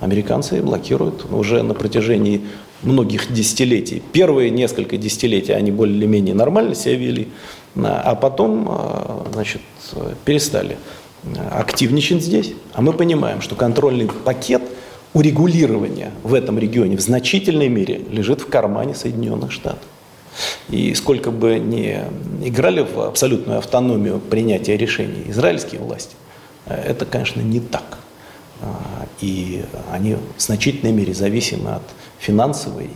D: американцы блокируют уже на протяжении многих десятилетий. Первые несколько десятилетий они более-менее нормально себя вели, а, а потом а, значит, перестали активничать здесь. А мы понимаем, что контрольный пакет – урегулирование в этом регионе в значительной мере лежит в кармане Соединенных Штатов. И сколько бы ни играли в абсолютную автономию принятия решений израильские власти, э, это, конечно, не так. А, и они в значительной мере зависимы от финансовой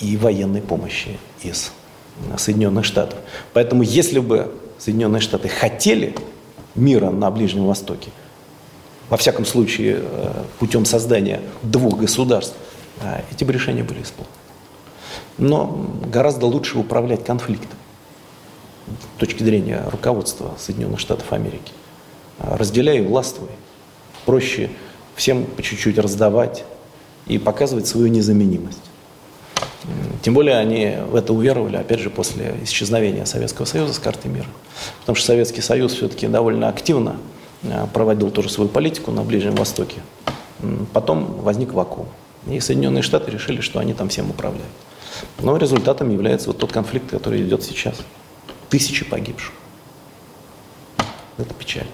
D: и военной помощи из Соединенных Штатов. Поэтому если бы Соединенные Штаты хотели мира на Ближнем Востоке, во всяком случае, э, путем создания двух государств, э, эти бы решения были исполнены. Но гораздо лучше управлять конфликтом с точки зрения руководства Соединенных Штатов Америки. Разделяй и властвуй. Проще всем по чуть-чуть раздавать и показывать свою незаменимость. Тем более они в это уверовали, опять же, после исчезновения Советского Союза с карты мира. Потому что Советский Союз все-таки довольно активно Э, проводил тоже свою политику на Ближнем Востоке. Потом возник вакуум. И Соединенные Штаты решили, что они там всем управляют. Но результатом является вот тот конфликт, который идет сейчас. Тысячи погибших. Это печаль.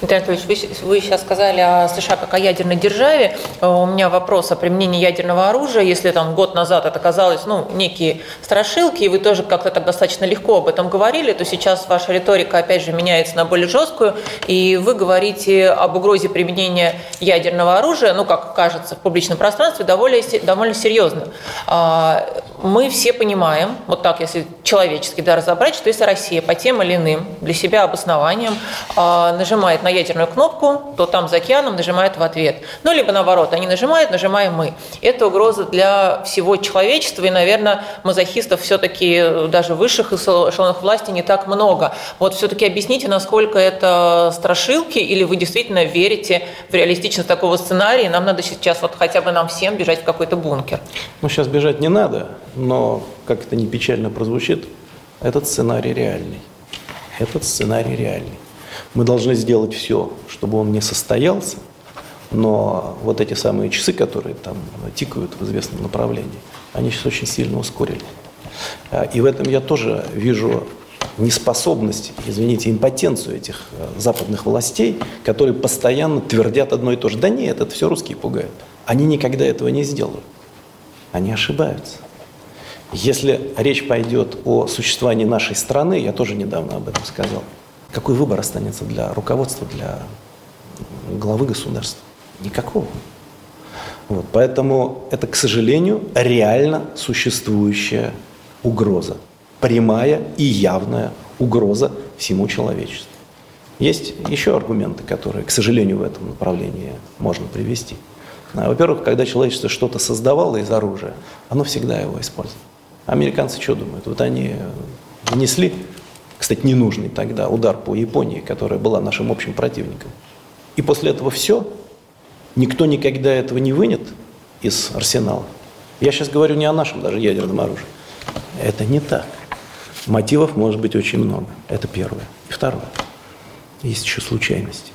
B: Дмитрий Анатольевич, вы, вы сейчас сказали о США как о ядерной державе. Э, у меня вопрос о применении ядерного оружия. Если там год назад это казалось, ну, некие страшилки, и вы тоже как-то так достаточно легко об этом говорили, то сейчас ваша риторика, опять же, меняется на более жесткую, и вы говорите об угрозе применения ядерного оружия, ну, как кажется, в публичном пространстве, довольно, довольно серьезно. Мы все понимаем, вот так, если человечески да, разобрать, что если Россия по тем или иным для себя обоснованиям а, нажимает нажимает на ядерную кнопку, то там за океаном нажимают в ответ. Ну, либо наоборот, они нажимают, нажимаем мы. Это угроза для всего человечества, и, наверное, мазохистов все-таки даже высших эшелонов власти не так много. Вот все-таки объясните, насколько это страшилки, или вы действительно верите в реалистичность такого сценария, нам надо сейчас вот хотя бы нам всем бежать в какой-то бункер.
D: Ну, сейчас бежать не надо, но, как это не печально прозвучит, этот сценарий реальный. Этот сценарий реальный. Мы должны сделать все, чтобы он не состоялся, но вот эти самые часы, которые там тикают в известном направлении, они сейчас очень сильно ускорили. А, и в этом я тоже вижу неспособность, извините, импотенцию этих э, западных властей, которые постоянно твердят одно и то же. Да нет, это все русские пугают. Они никогда этого не сделают. Они ошибаются. Если речь пойдет о существовании нашей страны, я тоже недавно об этом сказал, какой выбор останется для руководства, для главы государства? Никакого. Вот, поэтому это, к сожалению, реально существующая угроза. Прямая и явная угроза всему человечеству. Есть еще аргументы, которые, к сожалению, в этом направлении можно привести. А, во-первых, когда человечество что-то создавало из оружия, оно всегда его использовало. Американцы что думают? Вот они нанесли, кстати, ненужный тогда удар по Японии, которая была нашим общим противником. И после этого все, никто никогда этого не вынет из арсенала. Я сейчас говорю не о нашем даже ядерном оружии. Это не так. Мотивов может быть очень много. Это первое. И второе. Есть еще случайности,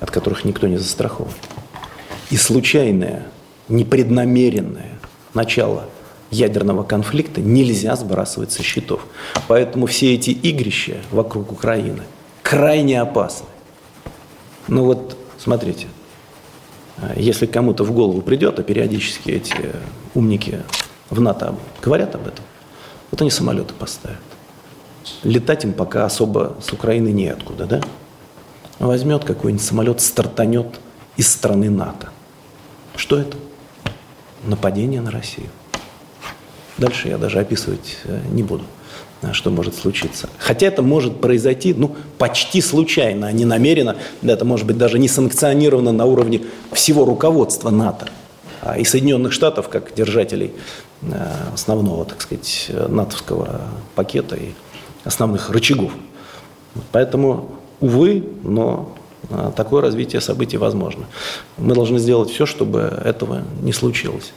D: от которых никто не застрахован. И случайное, непреднамеренное начало ядерного конфликта нельзя сбрасывать со счетов. Поэтому все эти игрища вокруг Украины крайне опасны. Ну вот, смотрите, если кому-то в голову придет, а периодически эти умники в НАТО говорят об этом, вот они самолеты поставят. Летать им пока особо с Украины неоткуда, да? Возьмет какой-нибудь самолет, стартанет из страны НАТО. Что это? Нападение на Россию. Дальше я даже описывать э, не буду, э, что может случиться. Хотя это может произойти ну, почти случайно, а не намеренно. Это может быть даже не санкционировано на уровне всего руководства НАТО а и Соединенных Штатов как держателей э, основного, так сказать, натовского пакета и основных рычагов. Поэтому, увы, но такое развитие событий возможно. Мы должны сделать все, чтобы этого не случилось.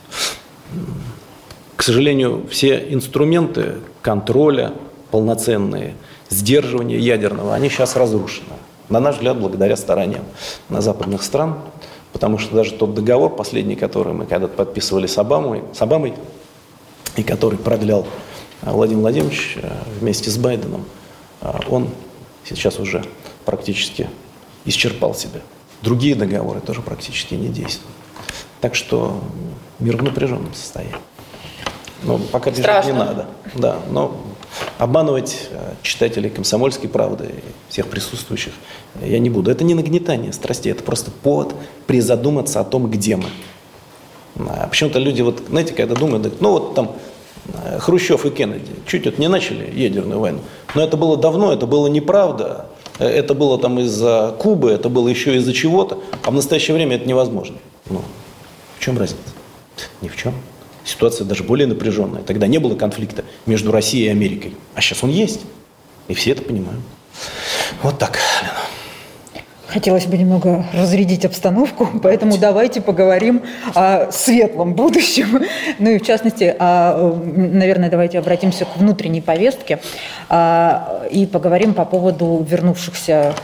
D: К сожалению, все инструменты контроля полноценные, сдерживания ядерного, они сейчас разрушены. На наш взгляд, благодаря стараниям на западных стран, потому что даже тот договор, последний, который мы когда-то подписывали с Обамой, с Обамой и который продлял а, Владимир Владимирович а, вместе с Байденом, он сейчас уже практически исчерпал себя. Другие договоры тоже практически не действуют. Так что мир в напряженном состоянии. Но пока бежать не надо. Да, но обманывать э, читателей «Комсомольской правды» и всех присутствующих я не буду. Это не нагнетание страстей, это просто повод призадуматься о том, где мы. А почему-то люди, вот, знаете, когда думают, ну вот там э, Хрущев и Кеннеди чуть вот не начали ядерную войну, но это было давно, это было неправда, Э, это было там из-за Кубы, это было еще из-за чего-то, а в настоящее время это невозможно. Ну, в чем разница? Ни в чем. Ситуация даже более напряженная. Тогда не было конфликта между Россией и Америкой, а сейчас он есть. И все это понимают. Вот так, Лена.
F: Хотелось бы немного разрядить обстановку, поэтому давайте поговорим о светлом будущем. Ну и в частности, о, наверное, давайте обратимся к внутренней повестке а, и поговорим по поводу вернувшихся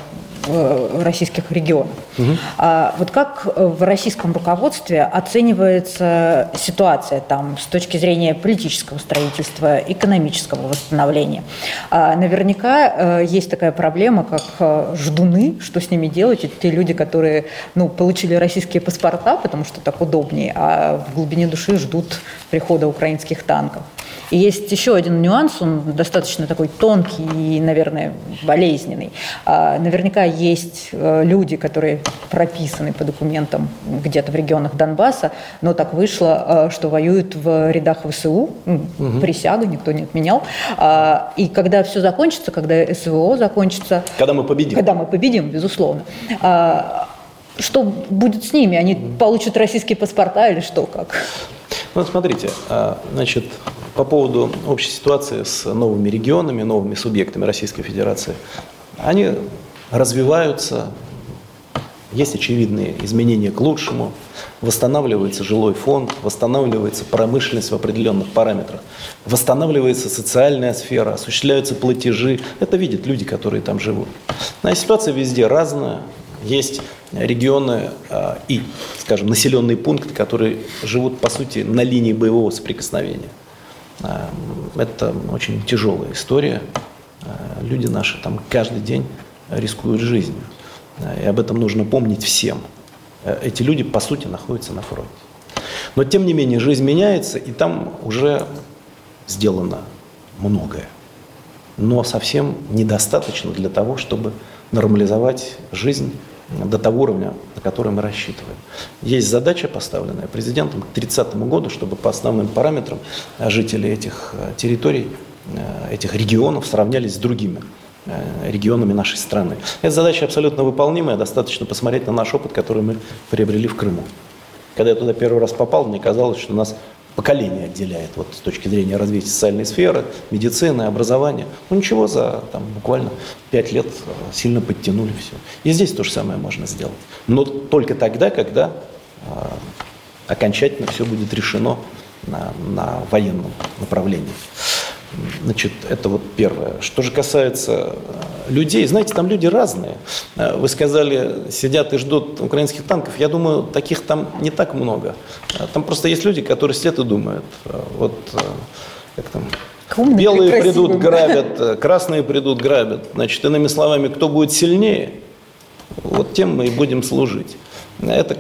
F: российских регионах. Угу. А вот как в российском руководстве оценивается ситуация там с точки зрения политического строительства, экономического восстановления? А, наверняка э, есть такая проблема, как э, ждуны, что с ними делать, это те люди, которые ну, получили российские паспорта, потому что так удобнее, а в глубине души ждут прихода украинских танков. И есть еще один нюанс, он достаточно такой тонкий и, наверное, болезненный. А, наверняка есть э, люди, которые прописаны по документам где-то в регионах Донбасса, но так вышло, э, что воюют в рядах ВСУ, угу. присяга никто не отменял. А, и когда все закончится, когда СВО закончится...
D: Когда мы победим.
F: Когда мы победим, безусловно а, что будет с ними? Они получат российские паспорта или что, как?
D: Ну, смотрите, значит, по поводу общей ситуации с новыми регионами, новыми субъектами Российской Федерации. Они развиваются, есть очевидные изменения к лучшему, восстанавливается жилой фонд, восстанавливается промышленность в определенных параметрах, восстанавливается социальная сфера, осуществляются платежи. Это видят люди, которые там живут. Но ситуация везде разная. Есть регионы а, и, скажем, населенные пункты, которые живут, по сути, на линии боевого соприкосновения. Э, это очень тяжелая история. Э, люди наши там каждый день рискуют жизнью. И об этом нужно помнить всем. Эти люди, по сути, находятся на фронте. Но, тем не менее, жизнь меняется, и там уже сделано многое. Но совсем недостаточно для того, чтобы нормализовать жизнь до того уровня, на который мы рассчитываем. Есть задача, поставленная президентом к 30 году, чтобы по основным параметрам жители этих э, территорий, э, этих регионов сравнялись с другими э, регионами нашей страны. Эта задача абсолютно выполнимая, достаточно посмотреть на наш опыт, который мы приобрели в Крыму. Когда я туда первый раз попал, мне казалось, что нас поколение отделяет вот, с точки зрения развития социальной сферы, медицины, образования. Ну ничего, за там, буквально пять лет э, сильно подтянули все. И здесь то же самое можно сделать. Но только тогда, когда э, окончательно все будет решено на, на военном направлении. Значит, это вот первое. Что же касается э, людей, знаете, там люди разные. Э, вы сказали, сидят и ждут украинских танков. Я думаю, таких там не так много. Э, там просто есть люди, которые сидят и думают. Вот как там, Умный, белые придут, грабят, красные придут, грабят. Значит, иными словами, кто будет сильнее, вот тем мы и будем служить. Это,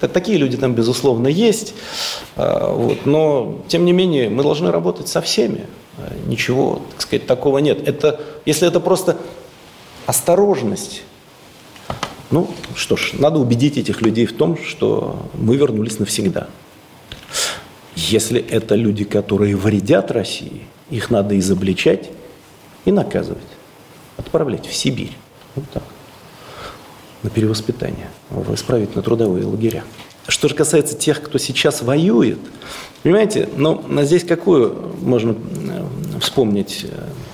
D: это, такие люди там, безусловно, есть. Вот, но, тем не менее, мы должны работать со всеми. Ничего, так сказать, такого нет. Это, если это просто осторожность, ну что ж, надо убедить этих людей в том, что мы вернулись навсегда. Если это люди, которые вредят России, их надо изобличать и наказывать, отправлять в Сибирь. Вот так. На перевоспитание, в исправительно трудовые лагеря. Что же касается тех, кто сейчас воюет, понимаете, ну, здесь какую можно э, вспомнить, э,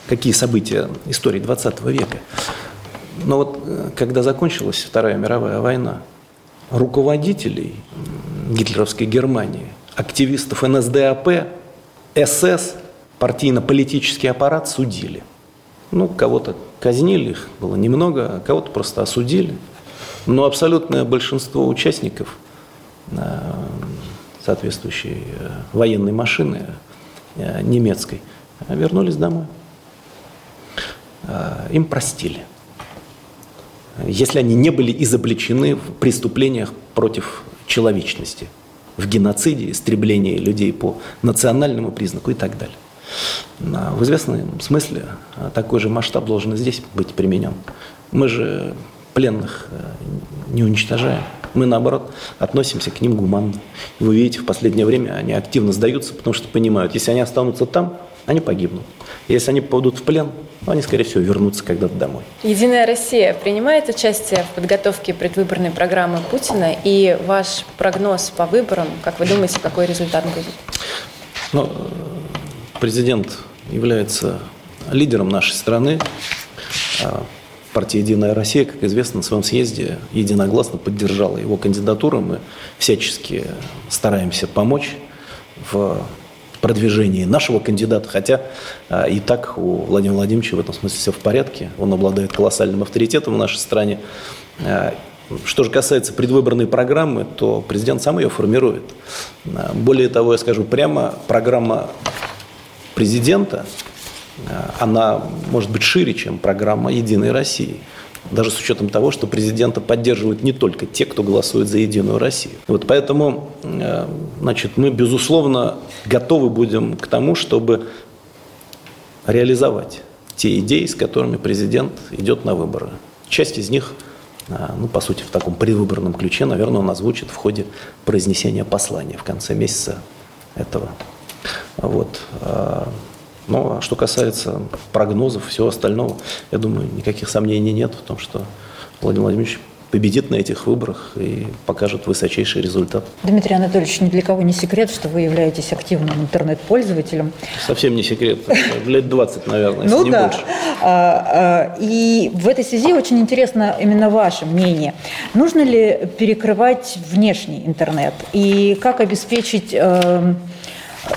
D: какие события истории 20 века. Но вот э, когда закончилась Вторая мировая война, руководителей гитлеровской Германии, активистов НСДАП, СС, партийно-политический аппарат судили. Ну, кого-то казнили, их было немного, а кого-то просто осудили. Но абсолютное большинство участников – соответствующей э, военной машины э, немецкой, вернулись домой. Э, им простили. Если они не были изобличены в преступлениях против человечности, в геноциде, истреблении людей по национальному признаку и так далее. В известном смысле такой же масштаб должен здесь быть применен. Мы же пленных не уничтожаем. Мы, наоборот, относимся к ним гуманно. И вы видите, в последнее время они активно сдаются, потому что понимают, если они останутся там, они погибнут. Если они попадут в плен, ну, они, скорее всего, вернутся когда-то домой.
G: Единая Россия принимает участие в подготовке предвыборной программы Путина. И ваш прогноз по выборам, как вы думаете, какой результат будет?
D: Ну, президент является лидером нашей страны. Партия «Единая Россия», как известно, на своем съезде единогласно поддержала его кандидатуру. Мы всячески стараемся помочь в продвижении нашего кандидата, хотя а, и так у Владимира Владимировича в этом смысле все в порядке. Он обладает колоссальным авторитетом в нашей стране. А, что же касается предвыборной программы, то президент сам ее формирует. А, более того, я скажу прямо, программа президента Э, она может быть шире, чем программа «Единой России». Даже с учетом того, что президента поддерживают не только те, кто голосует за «Единую Россию». Вот поэтому э, значит, мы, безусловно, готовы будем к тому, чтобы реализовать те идеи, с которыми президент идет на выборы. Часть из них, э, ну, по сути, в таком предвыборном ключе, наверное, он озвучит в ходе произнесения послания в конце месяца этого. Вот. Ну, а что касается прогнозов, всего остального, я думаю, никаких сомнений нет в том, что Владимир Владимирович победит на этих выборах и покажет высочайший результат.
F: Дмитрий Анатольевич, ни для кого не секрет, что вы являетесь активным интернет-пользователем.
D: Совсем не секрет. Лет 20, наверное, если
F: ну,
D: не
F: да.
D: больше.
F: А, а, и в этой связи очень интересно именно ваше мнение. Нужно ли перекрывать внешний интернет? И как обеспечить эм,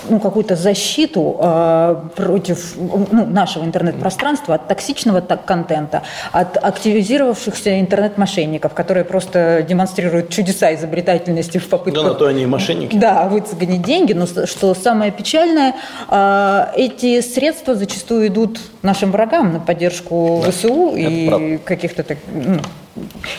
F: ну, какую-то защиту э, против ну, нашего интернет-пространства от токсичного контента, от активизировавшихся интернет-мошенников, которые просто демонстрируют чудеса изобретательности в попытках...
D: Да, на то они и мошенники.
F: Да, выцегонить деньги, но что самое печальное, э, эти средства зачастую идут нашим врагам на поддержку да, ВСУ и каких-то так, ну,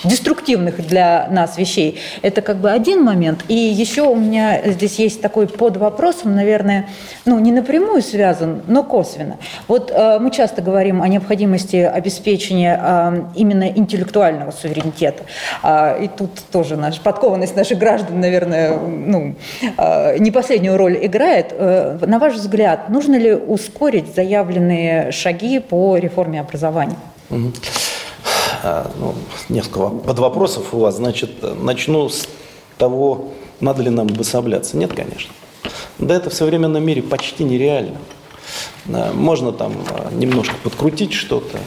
F: деструктивных для нас вещей. Это как бы один момент. И еще у меня здесь есть такой под вопросом, наверное, ну, не напрямую связан, но косвенно. Вот э, мы часто говорим о необходимости обеспечения э, именно интеллектуального суверенитета. Э, и тут тоже наша подкованность наших граждан, наверное, ну, э, не последнюю роль играет. Э, на ваш взгляд, нужно ли ускорить заявленные шаги по реформе образования?
D: Угу. А, ну, несколько под вопросов у вас. Значит, начну с того, надо ли нам обособляться. Нет, конечно. Да это в современном мире почти нереально. А, можно там а, немножко подкрутить что-то,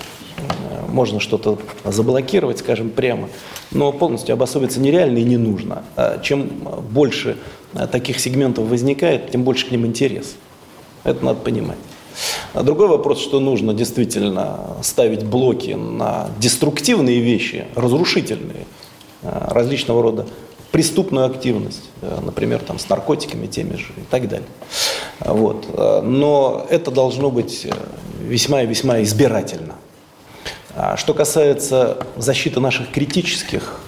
D: можно что-то заблокировать, скажем, прямо, но полностью обособиться нереально и не нужно. Чем больше таких сегментов возникает, тем больше к ним интерес. Это надо понимать. А другой вопрос, что нужно действительно ставить блоки на деструктивные вещи, разрушительные, э, различного рода преступную активность, э, например, там, с наркотиками теми же и так далее. Вот. Э, но это должно быть весьма и весьма избирательно. А что касается защиты наших критических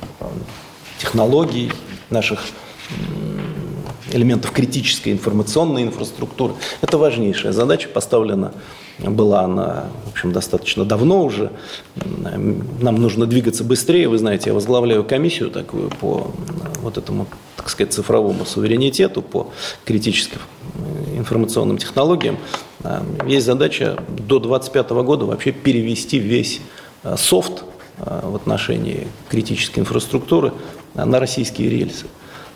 D: технологий, наших элементов критической информационной инфраструктуры. Это важнейшая задача, поставлена была она, в общем, достаточно давно уже. Нам нужно двигаться быстрее. Вы знаете, я возглавляю комиссию такую по вот этому, так сказать, цифровому суверенитету, по критическим информационным технологиям. Есть задача до 2025 года вообще перевести весь а, софт а, в отношении критической инфраструктуры на российские рельсы.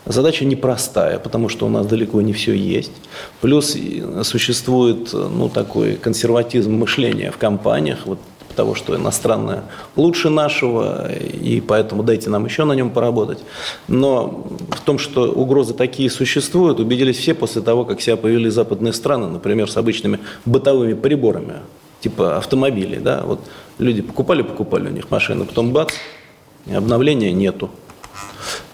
D: Задача непростая, потому что у нас далеко не все есть. Плюс существует ну, такой консерватизм мышления в компаниях, вот того, что иностранное лучше нашего, и поэтому дайте нам еще на нем поработать. Но в том, что угрозы такие существуют, убедились все после того, как себя повели западные страны, например, с обычными бытовыми приборами, типа автомобилей. Да? Вот люди покупали-покупали у них машины, потом бац, обновления нету.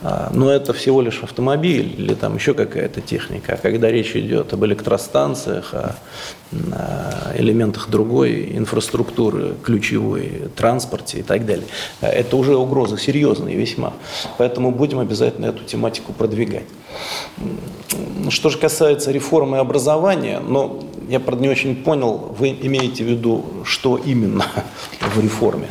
D: А, но это всего лишь автомобиль или там еще какая-то техника. А когда речь идет об электростанциях, о, элементах другой инфраструктуры, ключевой, транспорте и так далее, а, это уже угроза серьезная весьма. Поэтому будем обязательно эту тематику продвигать. Что же касается реформы образования, но я, правда, не очень понял, вы имеете в виду, что именно в реформе?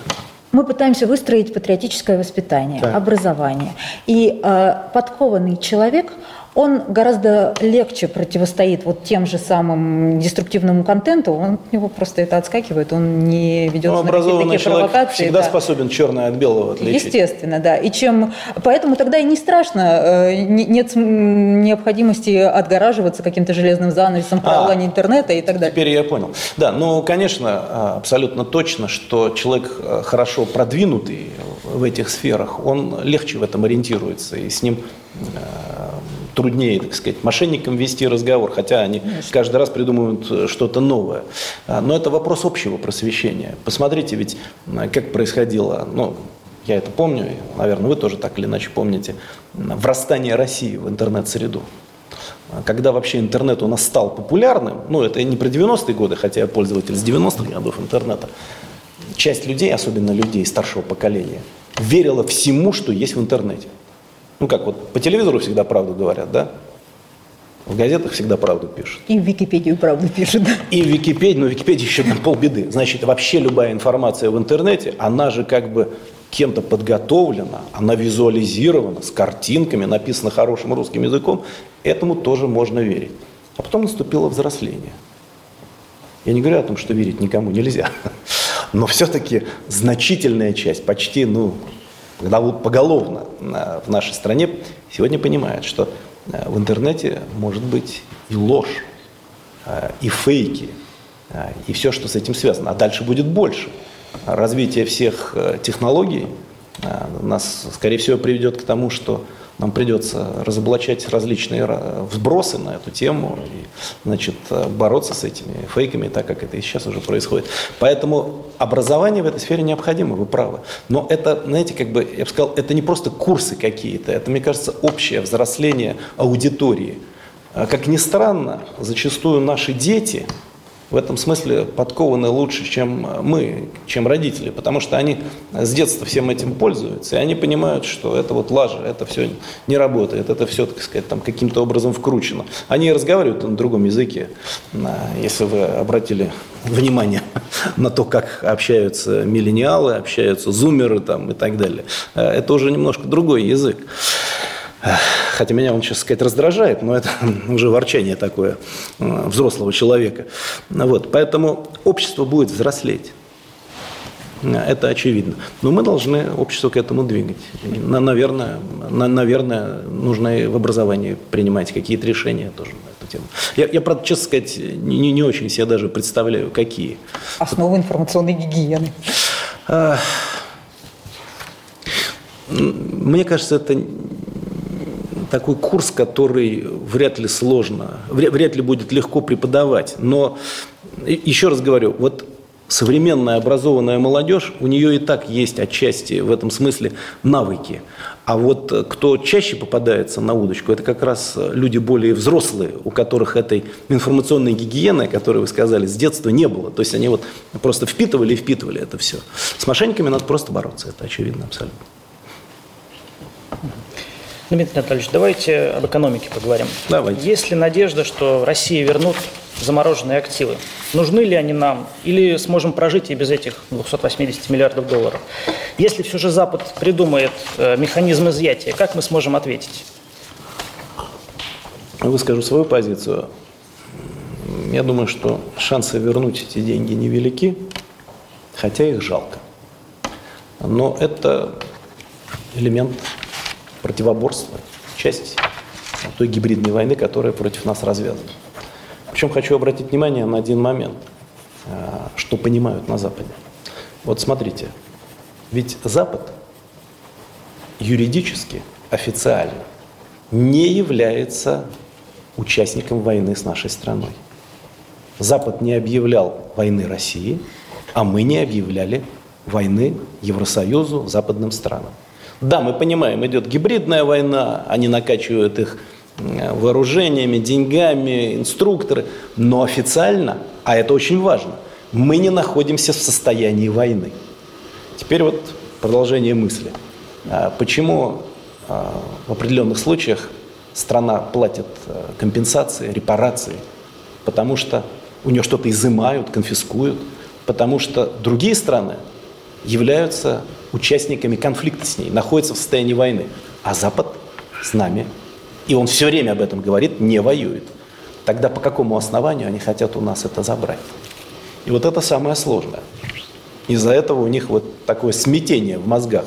F: Мы пытаемся выстроить патриотическое воспитание, да. образование. И э, подкованный человек, он гораздо легче противостоит вот тем же самым деструктивному контенту, он от него просто это отскакивает, он не ведет
D: ну, на какие-то такие провокации. всегда да. способен черное от белого отличить.
F: Естественно, да. И чем... Поэтому тогда и не страшно, э, нет необходимости отгораживаться каким-то железным занавесом правила а, интернета и так далее.
D: Теперь я понял. Да, ну, конечно, а, абсолютно точно, что человек э, хорошо продвинутый в этих сферах, он легче в этом ориентируется, и с ним э, труднее, так сказать, мошенникам вести разговор, хотя они Конечно. каждый раз придумывают э, что-то новое. А, но это вопрос общего просвещения. Посмотрите, ведь как происходило, ну, я это помню, наверное, вы тоже так или иначе помните, врастание России в интернет-среду. А, когда вообще интернет у нас стал популярным, ну, это не про 90-е годы, хотя я пользователь с 90-х годов интернета, часть людей, особенно людей старшего поколения, верила всему, что есть в интернете. Ну как, вот по телевизору всегда правду говорят, да? В газетах всегда правду пишут.
F: И в Википедию правду пишут.
D: И в Википедию, но в Википедии еще на полбеды. Значит, вообще любая информация в интернете, она же как бы кем-то подготовлена, она визуализирована, с картинками, написана хорошим русским языком. Этому тоже можно верить. А потом наступило взросление. Я не говорю о том, что верить никому нельзя. Но все-таки значительная часть, почти, ну, поголовно в нашей стране сегодня понимают, что э, в интернете может быть и ложь, э, и фейки, э, и все, что с этим связано. А дальше будет больше. Развитие всех технологий нас, скорее всего, приведет к тому, что нам придется разоблачать различные вбросы на эту тему и значит, бороться с этими фейками, так как это и сейчас уже происходит. Поэтому образование в этой сфере необходимо, вы правы. Но это, знаете, как бы, я бы сказал, это не просто курсы какие-то, это, мне кажется, общее взросление аудитории. А как ни странно, зачастую наши дети в этом смысле подкованы лучше, чем мы, чем родители, потому что они с детства всем этим пользуются, и они понимают, что это вот лажа, это все не работает, это все, так сказать, там каким-то образом вкручено. Они разговаривают на другом языке, если вы обратили внимание на то, как общаются миллениалы, общаются зумеры там, и так далее. Это уже немножко другой язык. Хотя меня он, сейчас сказать, раздражает, но это уже ворчание такое э, взрослого человека. Вот, поэтому общество будет взрослеть. Это очевидно. Но мы должны общество к этому двигать. Наверное, наверное нужно и в образовании принимать какие-то решения тоже на эту тему. Я, я правда, честно сказать, не, не очень себе даже представляю, какие.
F: Основы информационной гигиены.
D: Мне кажется, это такой курс, который вряд ли сложно, вряд ли будет легко преподавать. Но еще раз говорю, вот современная образованная молодежь, у нее и так есть отчасти в этом смысле навыки. А вот кто чаще попадается на удочку, это как раз люди более взрослые, у которых этой информационной гигиены, которую вы сказали, с детства не было. То есть они вот просто впитывали и впитывали это все. С мошенниками надо просто бороться, это очевидно абсолютно.
E: Дмитрий Анатольевич, давайте об экономике поговорим.
D: Давайте.
E: Есть ли надежда, что Россия вернут замороженные активы? Нужны ли они нам? Или сможем прожить и без этих 280 миллиардов долларов? Если все же Запад придумает э, механизм изъятия, как мы сможем ответить?
D: Выскажу свою позицию. Я думаю, что шансы вернуть эти деньги невелики, хотя их жалко. Но это элемент противоборство, часть той гибридной войны, которая против нас развязана. Причем хочу обратить внимание на один момент, э, что понимают на Западе. Вот смотрите, ведь Запад юридически, официально не является участником войны с нашей страной. Запад не объявлял войны России, а мы не объявляли войны Евросоюзу, западным странам. Да, мы понимаем, идет гибридная война, они накачивают их вооружениями, деньгами, инструкторы, но официально, а это очень важно, мы не находимся в состоянии войны. Теперь вот продолжение мысли. А почему а, в определенных случаях страна платит а, компенсации, репарации? Потому что у нее что-то изымают, конфискуют, потому что другие страны являются участниками конфликта с ней, находятся в состоянии войны. А Запад с нами, и он все время об этом говорит, не воюет. Тогда по какому основанию они хотят у нас это забрать? И вот это самое сложное. Из-за этого у них вот такое смятение в мозгах.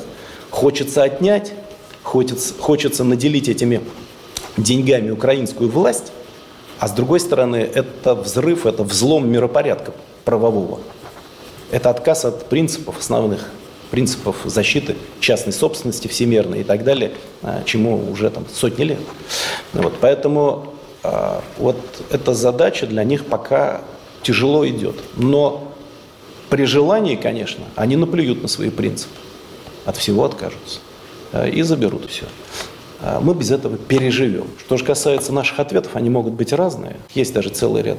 D: Хочется отнять, хочется, хочется наделить этими деньгами украинскую власть, а с другой стороны, это взрыв, это взлом миропорядка правового. Это отказ от принципов основных принципов защиты частной собственности всемирной и так далее, а, чему уже там сотни лет. Вот, поэтому а, вот эта задача для них пока тяжело идет. Но при желании, конечно, они наплюют на свои принципы, от всего откажутся а, и заберут все. Мы без этого переживем. Что же касается наших ответов, они могут быть разные. Есть даже целый ряд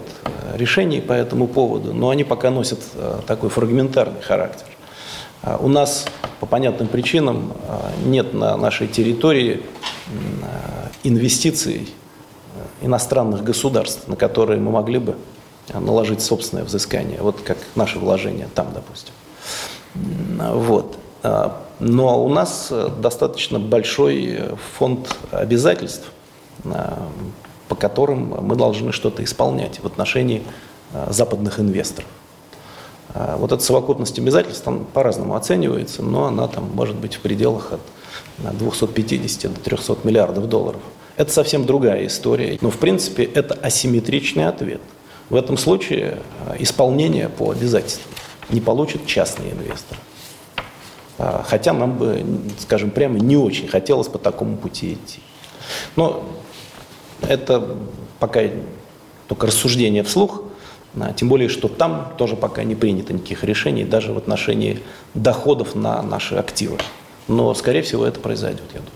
D: решений по этому поводу, но они пока носят такой фрагментарный характер. А, у нас по понятным причинам а, нет на нашей территории а, инвестиций иностранных государств, на которые мы могли бы наложить собственное взыскание, вот как наши вложения там, допустим. Вот. Но у нас достаточно большой фонд обязательств, по которым мы должны что-то исполнять в отношении западных инвесторов. А вот эта совокупность обязательств там по-разному оценивается, но она там может быть в пределах от 250 до 300 миллиардов долларов. Это совсем другая история. Но, в принципе, это асимметричный ответ. В этом случае а, исполнение по обязательствам не получит частный инвестор. А, хотя нам бы, скажем прямо, не очень хотелось по такому пути идти. Но это пока только рассуждение вслух – тем более, что там тоже пока не принято никаких решений, даже в отношении доходов на наши активы. Но, скорее всего, это произойдет, я думаю.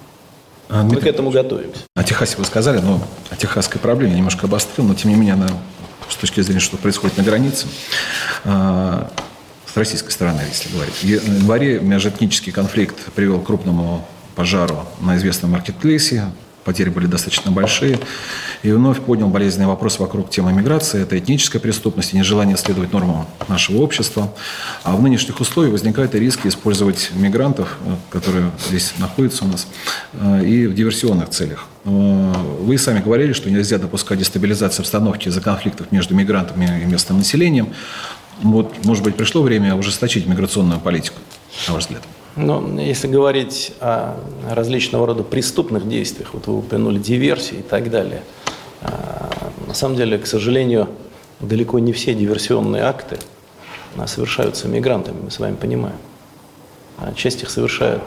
D: А, Мы к этому готовимся.
C: О Техасе вы сказали, но о техасской проблеме немножко обострил, но тем не менее она с точки зрения, что происходит на границе. С российской стороны, если говорить. В январе межэтнический конфликт привел к крупному пожару на известном маркетплейсе потери были достаточно большие. И вновь поднял болезненный вопрос вокруг темы миграции. Это этническая преступность и нежелание следовать нормам нашего общества. А в нынешних условиях возникает и риск использовать мигрантов, э, которые здесь находятся у нас, э, и в диверсионных целях. Э, вы сами говорили, что нельзя допускать дестабилизацию обстановки из-за конфликтов между мигрантами и местным населением. Вот, может быть, пришло время ужесточить миграционную политику, на ваш взгляд?
D: Ну, если говорить о различного рода преступных действиях, вот вы упомянули диверсии и так далее, а, на самом деле, к сожалению, далеко не все диверсионные акты а, совершаются мигрантами, мы с вами понимаем. А часть их совершают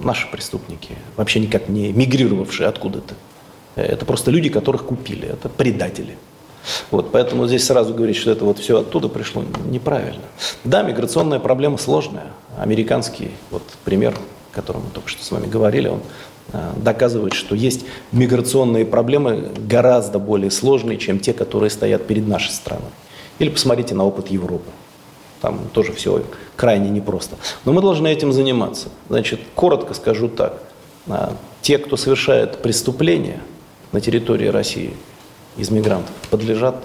D: наши преступники, вообще никак не мигрировавшие откуда-то. Это просто люди, которых купили, это предатели. Вот, поэтому здесь сразу говорить, что это вот все оттуда пришло, неправильно. Да, миграционная проблема сложная. Американский вот, пример, о котором мы только что с вами говорили, он э, доказывает, что есть миграционные проблемы гораздо более сложные, чем те, которые стоят перед нашей страной. Или посмотрите на опыт Европы. Там тоже все крайне непросто. Но мы должны этим заниматься. Значит, коротко скажу так. Э, те, кто совершает преступления на территории России, из мигрантов подлежат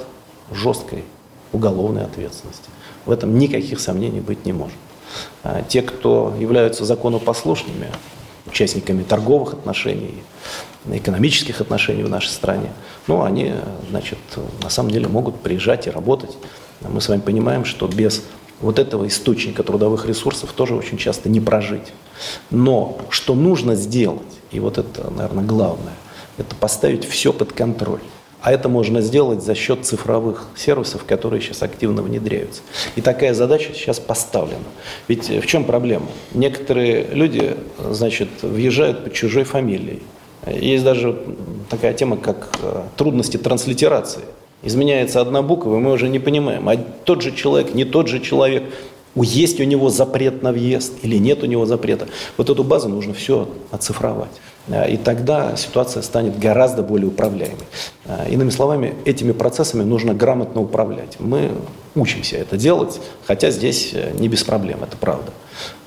D: жесткой уголовной ответственности. В этом никаких сомнений быть не может. А те, кто являются законопослушными, участниками торговых отношений, экономических отношений в нашей стране, ну, они, значит, на самом деле могут приезжать и работать. Мы с вами понимаем, что без вот этого источника трудовых ресурсов тоже очень часто не прожить. Но что нужно сделать, и вот это, наверное, главное, это поставить все под контроль. А это можно сделать за счет цифровых сервисов, которые сейчас активно внедряются. И такая задача сейчас поставлена. Ведь в чем проблема? Некоторые люди, значит, въезжают под чужой фамилией. Есть даже такая тема, как э, трудности транслитерации. Изменяется одна буква, и мы уже не понимаем, а тот же человек, не тот же человек, есть у него запрет на въезд или нет у него запрета. Вот эту базу нужно все оцифровать. Э, и тогда ситуация станет гораздо более управляемой. Э, иными словами, этими процессами нужно грамотно управлять. Мы учимся это делать, хотя здесь э, не без проблем, это правда.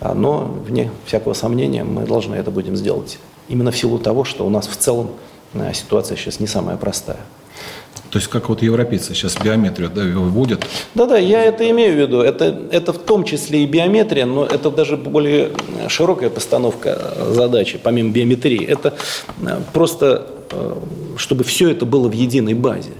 D: Но, вне всякого сомнения, мы должны это будем сделать. Именно в силу того, что у нас в целом ситуация сейчас не самая простая.
C: То есть как вот европейцы сейчас биометрию да, вводят?
D: Да-да, я это имею в виду. Это, это в том числе и биометрия, но это даже более широкая постановка задачи, помимо биометрии. Это э, просто, э, чтобы все это было в единой базе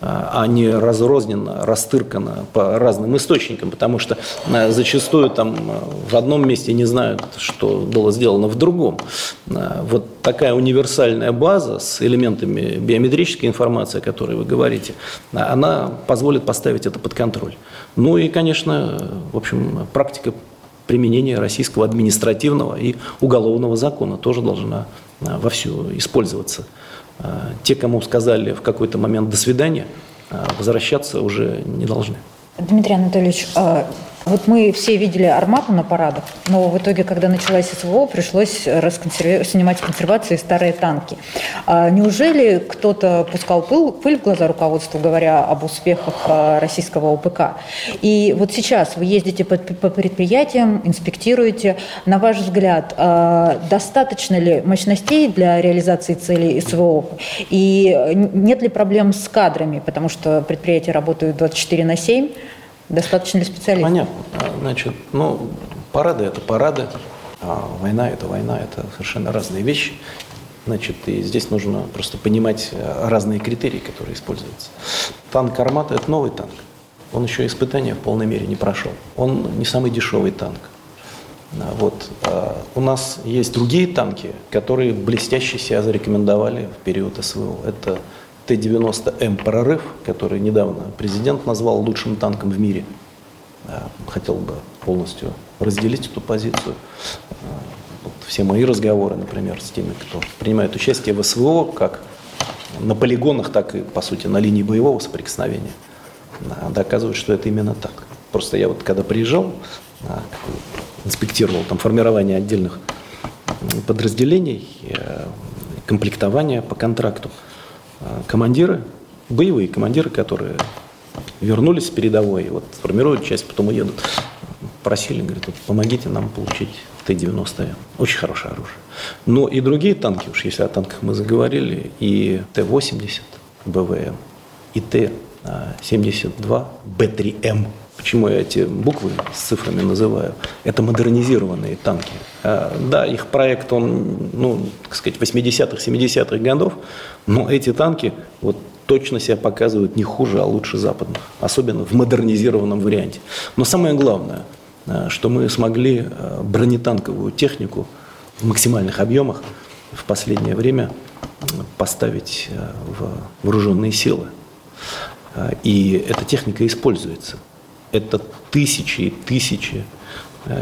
D: а не разрозненно, растыркано по разным источникам, потому что э, зачастую там э, в одном месте не знают, что было сделано в другом. Вот такая универсальная база с элементами биометрической информации, о которой вы говорите, она позволит поставить это под контроль. Ну и, конечно, в общем, практика применения российского административного и уголовного закона тоже должна вовсю использоваться. А, те, кому сказали в какой-то момент «до свидания», а, возвращаться уже не должны.
F: Дмитрий Анатольевич, а, вот мы все видели «Армату» на парадах, но в итоге, когда началась СВО, пришлось расконсерви... снимать консервации старые танки. А неужели кто-то пускал пыл, пыль в глаза руководству, говоря об успехах а, российского ОПК? И вот сейчас вы ездите по, по предприятиям, инспектируете. На ваш взгляд, а, достаточно ли мощностей для реализации целей СВО? И нет ли проблем с кадрами? Потому что предприятия работают 24 на 7. Достаточно ли специалистов?
D: Понятно. Значит, ну, парады – это парады, а война – это война, это совершенно разные вещи. Значит, и здесь нужно просто понимать э, разные критерии, которые используются. Танк «Армата» – это новый танк. Он еще испытания в полной мере не прошел. Он не самый дешевый танк. А вот. А у нас есть другие танки, которые блестяще себя зарекомендовали в период СВО. Это Т-90М «Прорыв», который недавно президент назвал лучшим танком в мире. Хотел бы полностью разделить эту позицию. Вот все мои разговоры, например, с теми, кто принимает участие в СВО, как на полигонах, так и, по сути, на линии боевого соприкосновения, доказывают, что это именно так. Просто я вот когда приезжал, инспектировал там формирование отдельных подразделений, комплектование по контракту, а, командиры боевые командиры, которые вернулись с передовой, вот формируют часть, потом уедут. Просили, говорят, вот, помогите нам получить Т-90. Очень хорошее оружие. Но и другие танки, уж если о танках мы заговорили, и Т-80 БВМ, и Т-72 Б-3М. Почему я эти буквы с цифрами называю? Это модернизированные танки. А, да, их проект, он, ну, так сказать, 80-х, 70-х годов, но эти танки вот точно себя показывают не хуже, а лучше западных, особенно в модернизированном варианте. Но самое главное, а, что мы смогли а, бронетанковую технику в максимальных объемах в последнее время поставить в вооруженные силы. И эта техника используется. Это тысячи и тысячи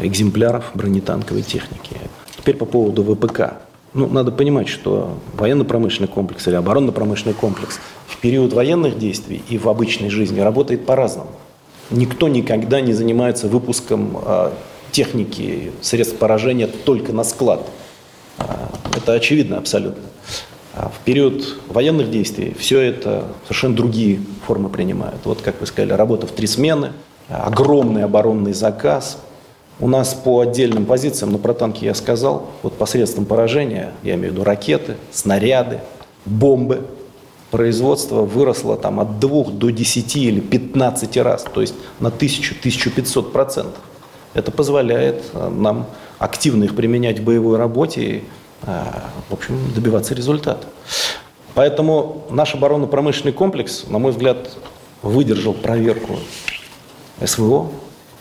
D: экземпляров бронетанковой техники. Теперь по поводу ВПК. Ну, надо понимать, что военно-промышленный комплекс или оборонно-промышленный комплекс в период военных действий и в обычной жизни работает по-разному. Никто никогда не занимается выпуском а, техники, средств поражения только на склад. А, это очевидно абсолютно. А в период военных действий все это совершенно другие формы принимают. Вот, как вы сказали, работа в три смены, огромный оборонный заказ – у нас по отдельным позициям, ну про танки я сказал, вот посредством поражения, я имею в виду ракеты, снаряды, бомбы, производство выросло там от 2 до 10 или 15 раз, то есть на 1000-1500 процентов. Это позволяет э, нам активно их применять в боевой работе и, э, в общем, добиваться результата. Поэтому наш оборонно-промышленный комплекс, на мой взгляд, выдержал проверку СВО,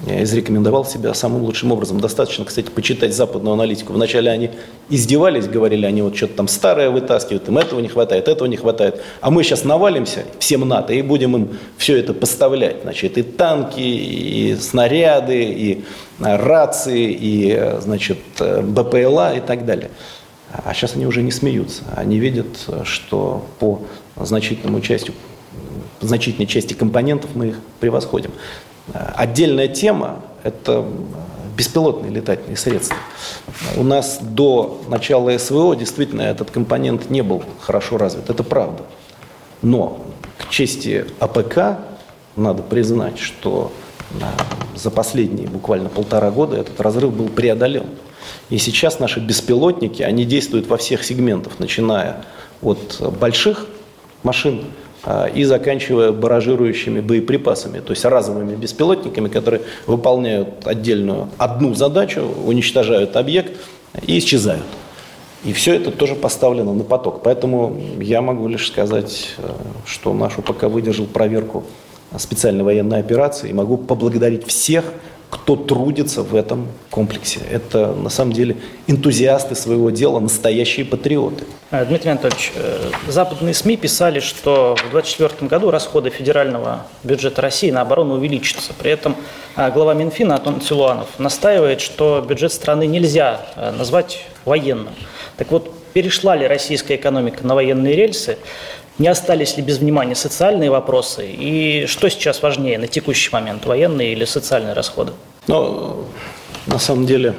D: я изрекомендовал себя самым лучшим образом. Достаточно, кстати, почитать западную аналитику. Вначале они издевались, говорили, они вот что-то там старое вытаскивают, им этого не хватает, этого не хватает. А мы сейчас навалимся всем НАТО и будем им все это поставлять. Значит, и танки, и снаряды, и а, рации, и, значит, БПЛА и так далее. А сейчас они уже не смеются. Они видят, что по значительному части, значительной части компонентов мы их превосходим. Отдельная тема – это беспилотные летательные средства. У нас до начала СВО действительно этот компонент не был хорошо развит, это правда. Но к чести ОПК надо признать, что за последние буквально полтора года этот разрыв был преодолен. И сейчас наши беспилотники, они действуют во всех сегментах, начиная от больших машин и заканчивая баражирующими боеприпасами, то есть разовыми беспилотниками, которые выполняют отдельную одну задачу, уничтожают объект и исчезают. И все это тоже поставлено на поток. Поэтому я могу лишь сказать, э, что наш УПК выдержал проверку специальной военной операции и могу поблагодарить всех, кто трудится в этом комплексе. Это на самом деле энтузиасты своего дела, настоящие патриоты.
E: Э, Дмитрий Анатольевич, э, западные СМИ писали, что в 2024 году расходы федерального бюджета России на оборону увеличатся. При этом э, глава Минфина Антон Силуанов настаивает, что бюджет страны нельзя назвать военным. Так вот, перешла ли российская экономика на военные рельсы? Не остались ли без внимания социальные вопросы? И что сейчас важнее на текущий момент, военные или социальные расходы?
D: Ну, на самом деле,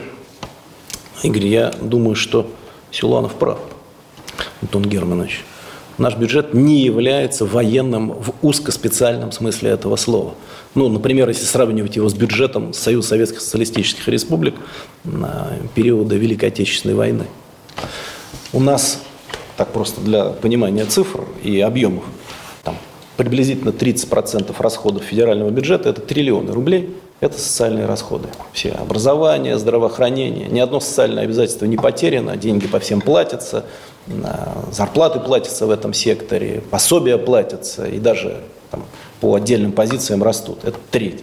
D: Игорь, я думаю, что Силуанов прав, Антон Германович. Наш бюджет не является военным в узкоспециальном смысле этого слова. Ну, например, если сравнивать его с бюджетом Союза Советских Социалистических Республик на периода Великой Отечественной войны. У нас так просто для понимания цифр и объемов, там, приблизительно 30% расходов федерального бюджета – это триллионы рублей, это социальные расходы. Все образование, здравоохранение, ни одно социальное обязательство не потеряно, деньги по всем платятся, зарплаты платятся в этом секторе, пособия платятся. И даже там, по отдельным позициям растут. Это треть.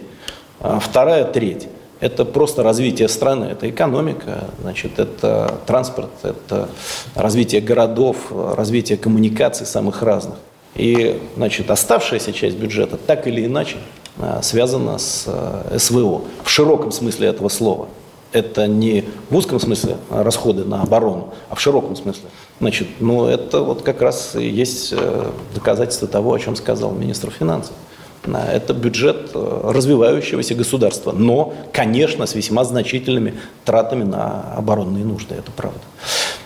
D: А вторая треть это просто развитие страны, это экономика, значит, это транспорт, это развитие городов, развитие коммуникаций самых разных. И значит, оставшаяся часть бюджета так или иначе а, связана с а, СВО в широком смысле этого слова. Это не в узком смысле расходы на оборону, а в широком смысле. Значит, ну это вот как раз и есть э, доказательство того, о чем сказал министр финансов. Это бюджет э, развивающегося государства, но, конечно, с весьма значительными тратами на оборонные нужды, это правда.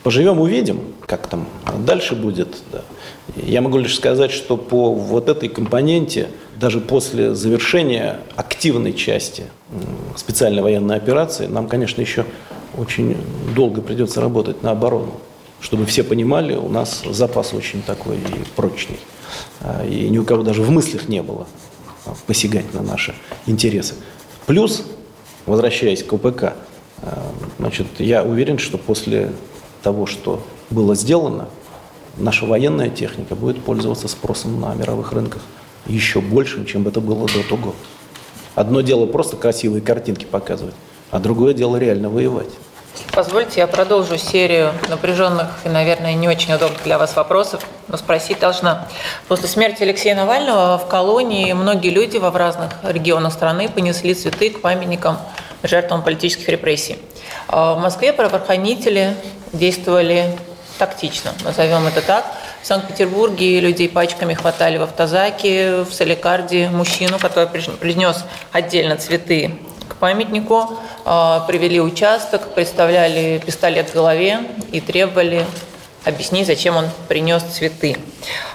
D: Поживем, увидим, как там дальше будет. Я могу лишь сказать, что по вот этой компоненте, даже после завершения активной части специальной военной операции, нам, конечно, еще очень долго придется работать на оборону. Чтобы все понимали, у нас запас очень такой прочный. А, и ни у кого даже в мыслях не было посягать на наши интересы. Плюс, возвращаясь к ОПК, а, значит, я уверен, что после того, что было сделано, наша военная техника будет пользоваться спросом на мировых рынках еще большим, чем это было до того. Одно дело просто красивые картинки показывать, а другое дело реально воевать.
B: Позвольте, я продолжу серию напряженных и, наверное, не очень удобных для вас вопросов, но спросить должна. После смерти Алексея Навального в колонии многие люди в разных регионах страны понесли цветы к памятникам жертвам политических репрессий. А в Москве правоохранители действовали тактично, назовем это так. В Санкт-Петербурге людей пачками хватали в автозаке, в Соликарде мужчину, который принес отдельно цветы к памятнику, а, привели участок, представляли пистолет в голове и требовали объяснить, зачем он принес цветы.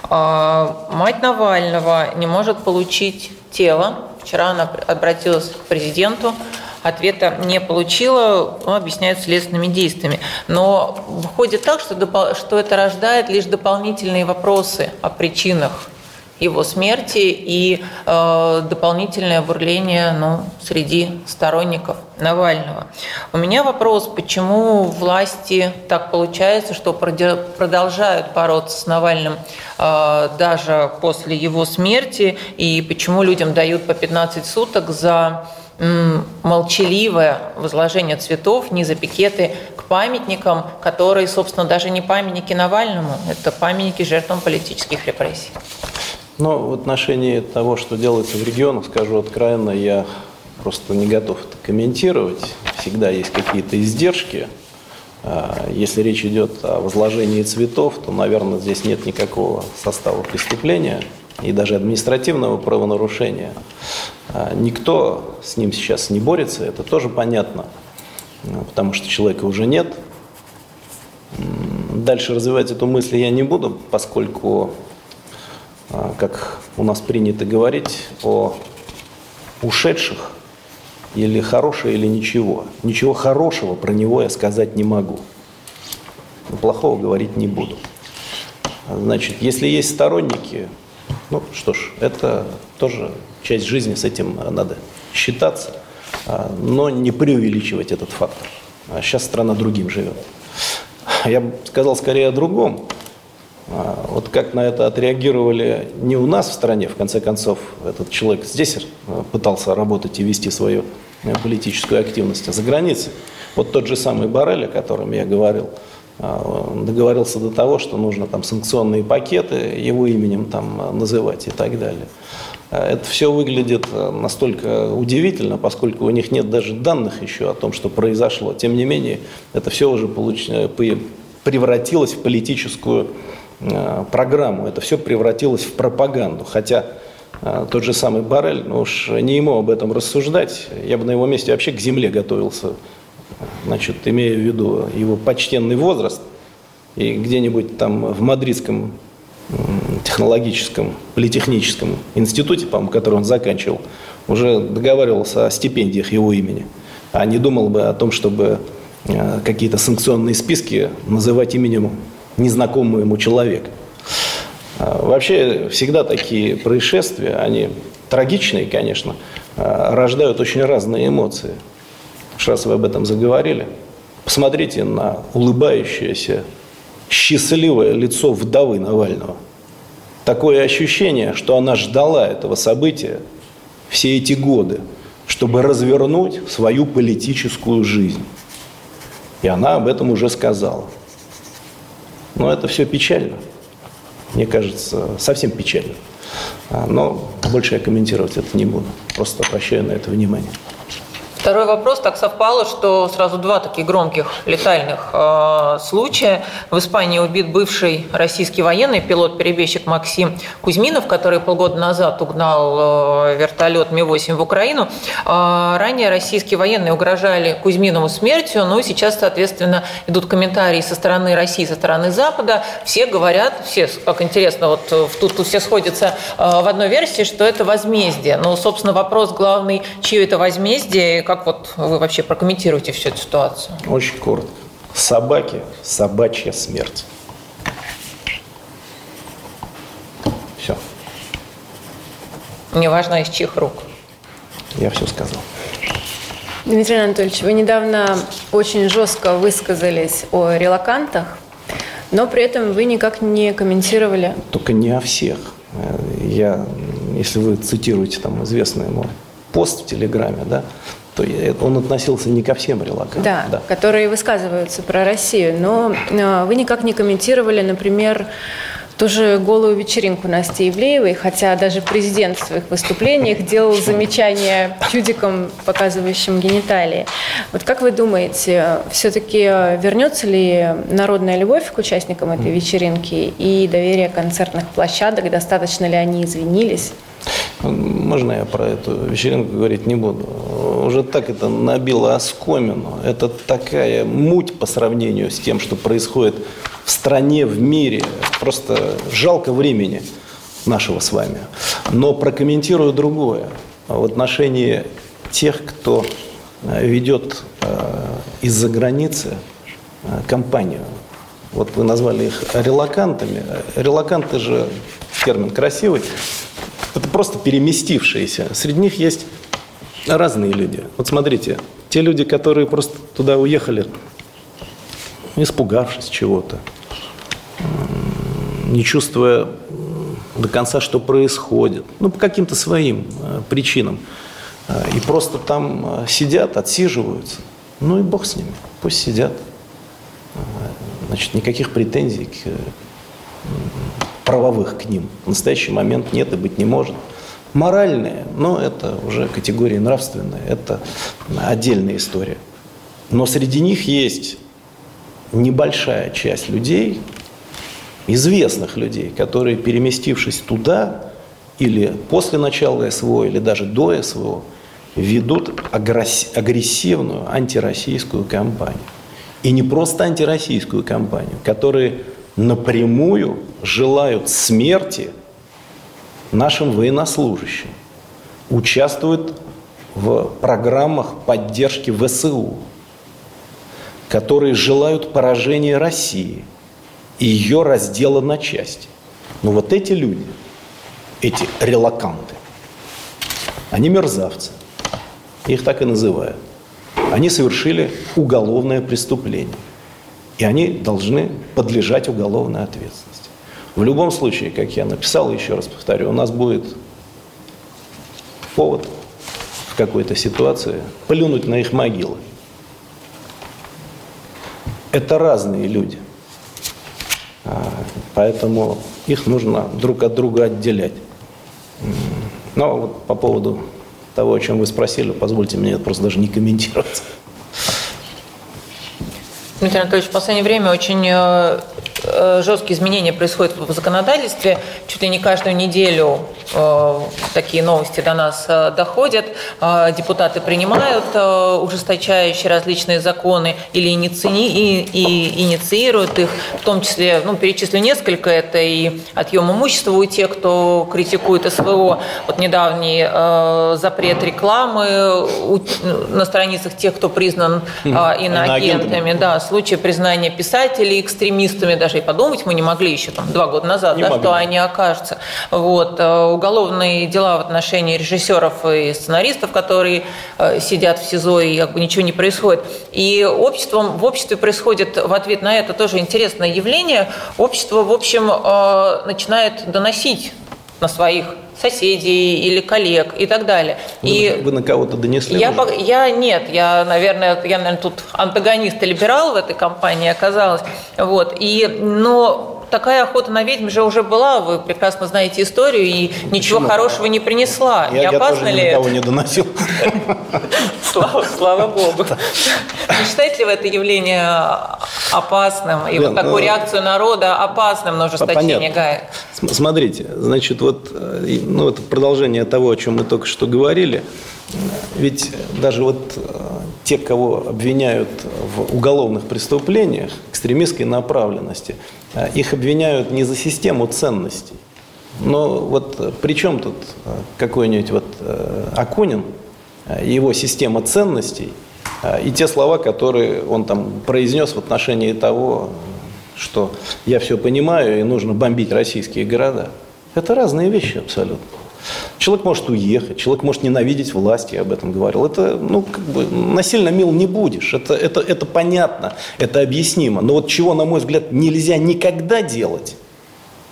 B: А, мать Навального не может получить тело. Вчера она обратилась к президенту ответа не получила, ну, объясняют следственными действиями. Но выходит так, что, что это рождает лишь дополнительные вопросы о причинах его смерти и э, дополнительное бурление ну, среди сторонников Навального. У меня вопрос, почему власти так получается, что продолжают бороться с Навальным э, даже после его смерти, и почему людям дают по 15 суток за молчаливое возложение цветов, не за пикеты к памятникам, которые, собственно, даже не памятники Навальному, это памятники жертвам политических репрессий.
D: Но в отношении того, что делается в регионах, скажу откровенно, я просто не готов это комментировать. Всегда есть какие-то издержки. А, если речь идет о возложении цветов, то, наверное, здесь нет никакого состава преступления и даже административного правонарушения. А, никто с ним сейчас не борется, это тоже понятно, ну, потому что человека уже нет. Дальше развивать эту мысль я не буду, поскольку, а, как у нас принято говорить, о ушедших или хорошее, или ничего. Ничего хорошего про него я сказать не могу. Плохого говорить не буду. Значит, если есть сторонники, ну что ж, это тоже часть жизни, с этим надо считаться, а, но не преувеличивать этот фактор. А сейчас страна другим живет. Я бы сказал скорее о другом. А, вот как на это отреагировали не у нас в стране, в конце концов, этот человек здесь пытался работать и вести свою э, политическую активность, а за границей. Вот тот же самый Барель, о котором я говорил – а, договорился до того, что нужно там санкционные пакеты его именем там называть и так далее. Это все выглядит э, настолько удивительно, поскольку у них нет даже данных еще о том, что произошло. Тем не менее, это все уже получ... Э, превратилось в политическую э, программу, это все превратилось в пропаганду. Хотя тот же самый Барель, ну уж не ему об этом рассуждать, я бы на его месте вообще к земле готовился. Значит, имея в виду его почтенный возраст, и где-нибудь там в мадридском технологическом, политехническом институте, по-моему, который он заканчивал, уже договаривался о стипендиях его имени, а не думал бы о том, чтобы э, какие-то санкционные списки называть именем незнакомого ему человека. А, вообще всегда такие происшествия, они трагичные, конечно, а, рождают очень разные эмоции раз вы об этом заговорили, посмотрите на улыбающееся, счастливое лицо вдовы Навального. Такое ощущение, что она ждала этого события все эти годы, чтобы развернуть свою политическую жизнь. И она об этом уже сказала. Но это все печально. Мне кажется, совсем печально. А, но больше я комментировать это не буду. Просто обращаю на это внимание.
B: Второй вопрос. Так совпало, что сразу два таких громких летальных э, случая. В Испании убит бывший российский военный пилот-перебежчик Максим Кузьминов, который полгода назад угнал э, вертолет Ми-8 в Украину. Э, ранее российские военные угрожали Кузьминову смертью, и сейчас, соответственно, идут комментарии со стороны России, со стороны Запада. Все говорят, все, как интересно, вот э, тут, тут все сходятся э, в одной версии, что это возмездие. Но, собственно, вопрос главный, чье это возмездие, как вот вы вообще прокомментируете всю эту ситуацию?
D: Очень коротко. Собаки – собачья смерть. Все.
B: Неважно, из чьих рук.
D: Я все сказал.
G: Дмитрий Анатольевич, вы недавно очень жестко высказались о релакантах, но при этом вы никак не комментировали.
D: Только не о всех. Э, я, если вы цитируете там известный мой пост в Телеграме, да, то он относился не ко всем релакантам.
G: Да, да, которые высказываются про Россию, но э, вы никак не комментировали, например, тоже голую вечеринку Насти Ивлеевой, хотя даже президент в своих выступлениях делал замечания чудикам, показывающим гениталии. Вот как вы думаете, все-таки вернется ли народная любовь к участникам этой вечеринки и доверие концертных площадок? Достаточно ли они извинились?
D: Можно я про эту вечеринку говорить не буду? Уже так это набило оскомину. Это такая муть по сравнению с тем, что происходит в стране, в мире. Просто жалко времени нашего с вами. Но прокомментирую другое. В отношении тех, кто э, ведет э, из-за границы э, компанию. Вот вы назвали их релакантами. Релаканты же термин красивый. Это просто переместившиеся. Среди них есть разные люди. Вот смотрите, те люди, которые просто туда уехали, испугавшись чего-то, не чувствуя до конца, что происходит, ну, по каким-то своим э, причинам, э, и просто там э, сидят, отсиживаются, ну и бог с ними, пусть сидят. Значит, никаких претензий к правовых к ним в настоящий момент нет и быть не может. Моральные, но это уже категории нравственные, это отдельная история. Но среди них есть небольшая часть людей, известных людей, которые, переместившись туда, или после начала СВО, или даже до СВО, ведут агрессивную антироссийскую кампанию. И не просто антироссийскую кампанию, которые напрямую желают смерти нашим военнослужащим, участвуют в программах поддержки ВСУ, которые желают поражения России и ее раздела на части. Но вот эти люди, эти релаканты, они мерзавцы. Их так и называют. Они совершили уголовное преступление и они должны подлежать уголовной ответственности. В любом случае, как я написал, еще раз повторю, у нас будет повод в какой-то ситуации плюнуть на их могилы. Это разные люди. А, поэтому их нужно друг от друга отделять. Но вот по поводу того, о чем вы спросили, позвольте мне просто даже не комментировать.
B: Дмитрий Анатольевич, в последнее время очень э, жесткие изменения происходят в законодательстве. Чуть ли не каждую неделю э, такие новости до нас доходят. Депутаты принимают ужесточающие различные законы или инициируют их, в том числе, ну, перечислю несколько, это и отъем имущества у тех, кто критикует СВО. Вот недавний запрет рекламы на страницах тех, кто признан иноагентами. Да, случае признания писателей экстремистами, даже и подумать мы не могли еще там два года назад, да, что они окажутся. Вот. Э, уголовные дела в отношении режиссеров и сценаристов, которые э, сидят в СИЗО и как бы ничего не происходит. И обществом, в обществе происходит в ответ на это тоже интересное явление. Общество, в общем, э, начинает доносить на своих соседей или коллег и так далее.
D: Вы, и вы на кого-то донесли?
B: Я, я нет, я, наверное, я, наверное, тут антагонист и либерал в этой компании оказалась. Вот. И, но такая охота на ведьм же уже была, вы прекрасно знаете историю, и ничего Почему? хорошего не принесла.
D: Я, не опасно я тоже ли никого не доносил.
B: Слава, слава богу. Не считаете ли вы это явление опасным? И вот такую реакцию народа опасным на ужесточение ГАЭ?
D: Смотрите, значит, вот ну, это продолжение того, о чем мы только что говорили. Ведь даже вот те, кого обвиняют в уголовных преступлениях, экстремистской направленности, их обвиняют не за систему ценностей, но вот при чем тут э, какой-нибудь вот э, Акунин, э, его система ценностей и те слова, которые он там произнес в отношении того, что я все понимаю и нужно бомбить российские города. Это разные вещи абсолютно. Человек может уехать, человек может ненавидеть власть, я об этом говорил. Это, ну, как бы, насильно мил не будешь. Это, это, это понятно, это объяснимо. Но вот чего, на мой взгляд, нельзя никогда делать –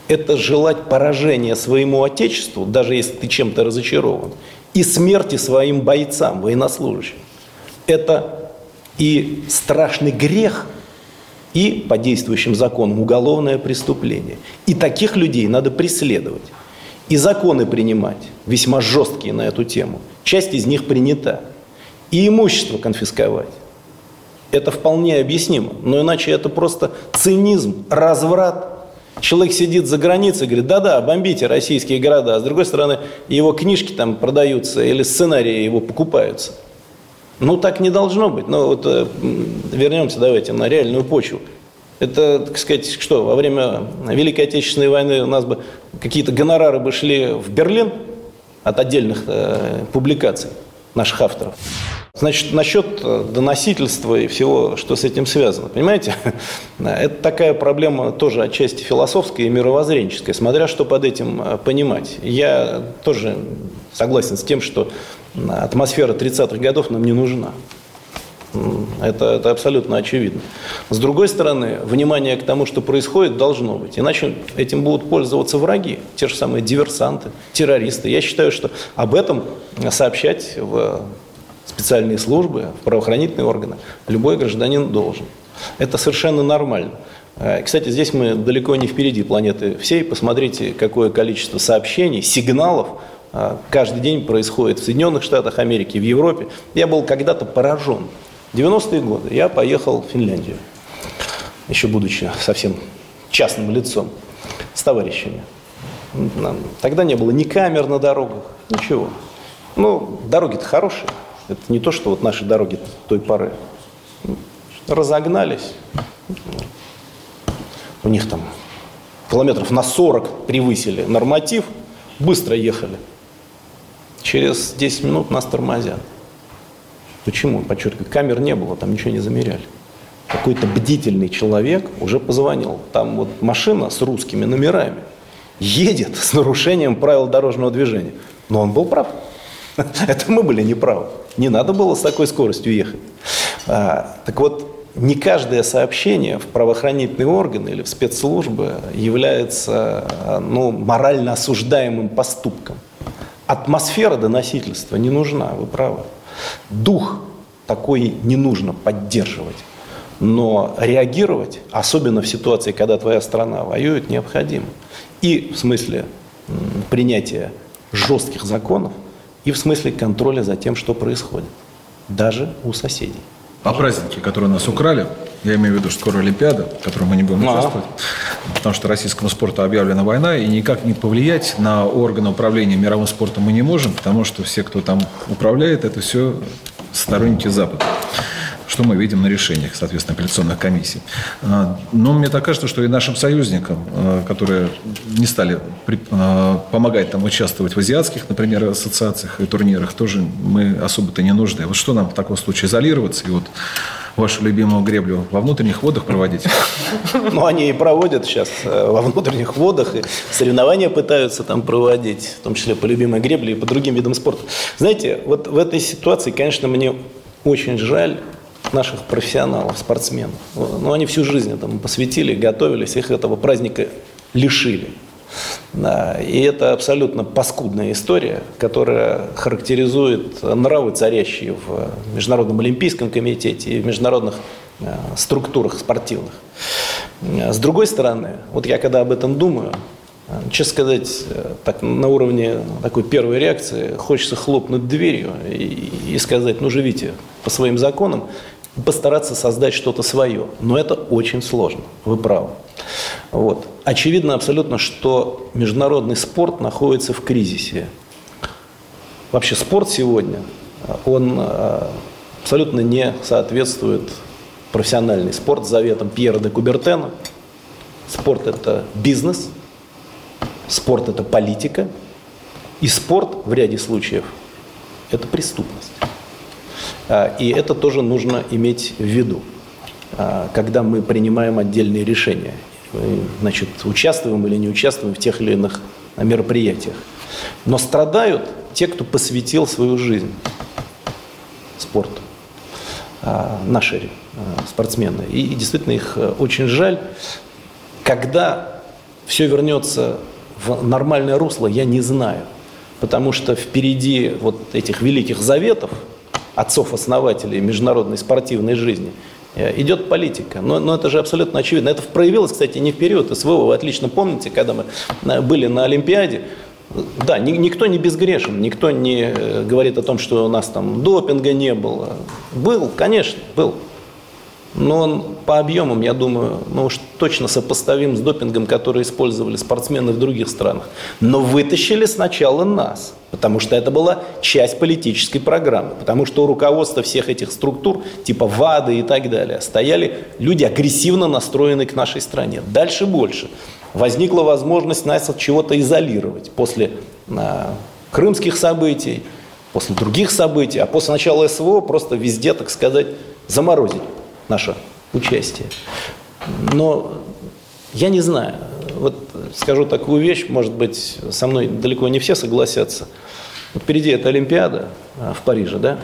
D: это желать поражения своему Отечеству, даже если ты чем-то разочарован, и смерти своим бойцам, военнослужащим. Это и страшный грех, и по действующим законам уголовное преступление. И таких людей надо преследовать. И законы принимать, весьма жесткие на эту тему. Часть из них принята. И имущество конфисковать. Это вполне объяснимо. Но иначе это просто цинизм, разврат Человек сидит за границей и говорит, да-да, бомбите российские города, а с другой стороны его книжки там продаются или сценарии его покупаются. Ну, так не должно быть. Но вот э, вернемся давайте на реальную почву. Это, так сказать, что, во время Великой Отечественной войны у нас бы какие-то гонорары бы шли в Берлин от отдельных э, публикаций наших авторов. Значит, насчет э, доносительства и всего, что с этим связано. Понимаете, это такая проблема тоже отчасти философская и мировоззренческая, смотря что под этим э, понимать. Я тоже согласен с тем, что атмосфера 30-х годов нам не нужна. Это, это абсолютно очевидно. С другой стороны, внимание к тому, что происходит, должно быть. Иначе этим будут пользоваться враги, те же самые диверсанты, террористы. Я считаю, что об этом сообщать в специальные службы, в правоохранительные органы, любой гражданин должен. Это совершенно нормально. Э, кстати, здесь мы далеко не впереди планеты всей. Посмотрите, какое количество сообщений, сигналов э, каждый день происходит в Соединенных Штатах Америки, в Европе. Я был когда-то поражен. 90-е годы я поехал в Финляндию, еще будучи совсем частным лицом, с товарищами. Тогда не было ни камер на дорогах, ничего. Ну, дороги-то хорошие, это не то, что вот наши дороги той поры. Разогнались. У них там километров на 40 превысили норматив, быстро ехали. Через 10 минут нас тормозят. Почему? Подчеркиваю, камер не было, там ничего не замеряли. Какой-то бдительный человек уже позвонил. Там вот машина с русскими номерами едет с нарушением правил дорожного движения. Но он был прав. Это мы были неправы. Не надо было с такой скоростью ехать. А, так вот, не каждое сообщение в правоохранительные органы или в спецслужбы является ну, морально осуждаемым поступком. Атмосфера доносительства не нужна, вы правы. Дух такой не нужно поддерживать. Но реагировать, особенно в ситуации, когда твоя страна воюет, необходимо. И в смысле принятия жестких законов – и в смысле контроля за тем, что происходит, даже у соседей.
C: А праздники, которые нас украли, я имею в виду, что скоро Олимпиада, в которой мы не будем а. участвовать, потому что российскому спорту объявлена война, и никак не повлиять на органы управления мировым спортом мы не можем, потому что все, кто там управляет, это все сторонники Запада что мы видим на решениях, соответственно, апелляционных комиссий. А, но мне так кажется, что и нашим союзникам, а, которые не стали а, помогать там участвовать в азиатских, например, ассоциациях и турнирах, тоже мы особо-то не нужны. Вот что нам в таком случае изолироваться и вот вашу любимую греблю во внутренних водах проводить?
D: Ну, они и проводят сейчас э, во внутренних водах, и соревнования пытаются там проводить, в том числе по любимой гребле и по другим видам спорта. Знаете, вот в этой ситуации, конечно, мне очень жаль наших профессионалов, спортсменов. Ну, они всю жизнь этому посвятили, готовились, их этого праздника лишили. И это абсолютно паскудная история, которая характеризует нравы, царящие в Международном Олимпийском комитете и в международных э, структурах спортивных. С другой стороны, вот я когда об этом думаю, Честно сказать, так, на уровне такой первой реакции хочется хлопнуть дверью и, и сказать, ну живите по своим законам, постараться создать что-то свое. Но это очень сложно, вы правы. Вот. Очевидно абсолютно, что международный спорт находится в кризисе. Вообще спорт сегодня, он а, абсолютно не соответствует профессиональный спорт заветам Пьера де Кубертена. Спорт – это бизнес, спорт – это политика, и спорт в ряде случаев – это преступность. А, и это тоже нужно иметь в виду, а, когда мы принимаем отдельные решения. Значит, участвуем или не участвуем в тех или иных мероприятиях. Но страдают те, кто посвятил свою жизнь спорту. А, наши спортсмены. И, и действительно их э, очень жаль. Когда все вернется в нормальное русло, я не знаю. Потому что впереди вот этих великих заветов, отцов-основателей международной спортивной жизни, э, идет политика. Но, но это же абсолютно очевидно. Это проявилось, кстати, не в период СВО. Вы отлично помните, когда мы э, были на Олимпиаде, да, ни, никто не безгрешен, никто не э, говорит о том, что у нас там допинга не было. Был, конечно, был но он по объемам, я думаю, ну уж точно сопоставим с допингом, который использовали спортсмены в других странах. Но вытащили сначала нас, потому что это была часть политической программы, потому что у руководства всех этих структур, типа ВАДы и так далее, стояли люди агрессивно настроенные к нашей стране. Дальше больше. Возникла возможность нас от чего-то изолировать после а, крымских событий, после других событий, а после начала СВО просто везде, так сказать, заморозить наше участие. Но я не знаю, вот скажу такую вещь, может быть, со мной далеко не все согласятся. Вот впереди эта Олимпиада а, в Париже, да?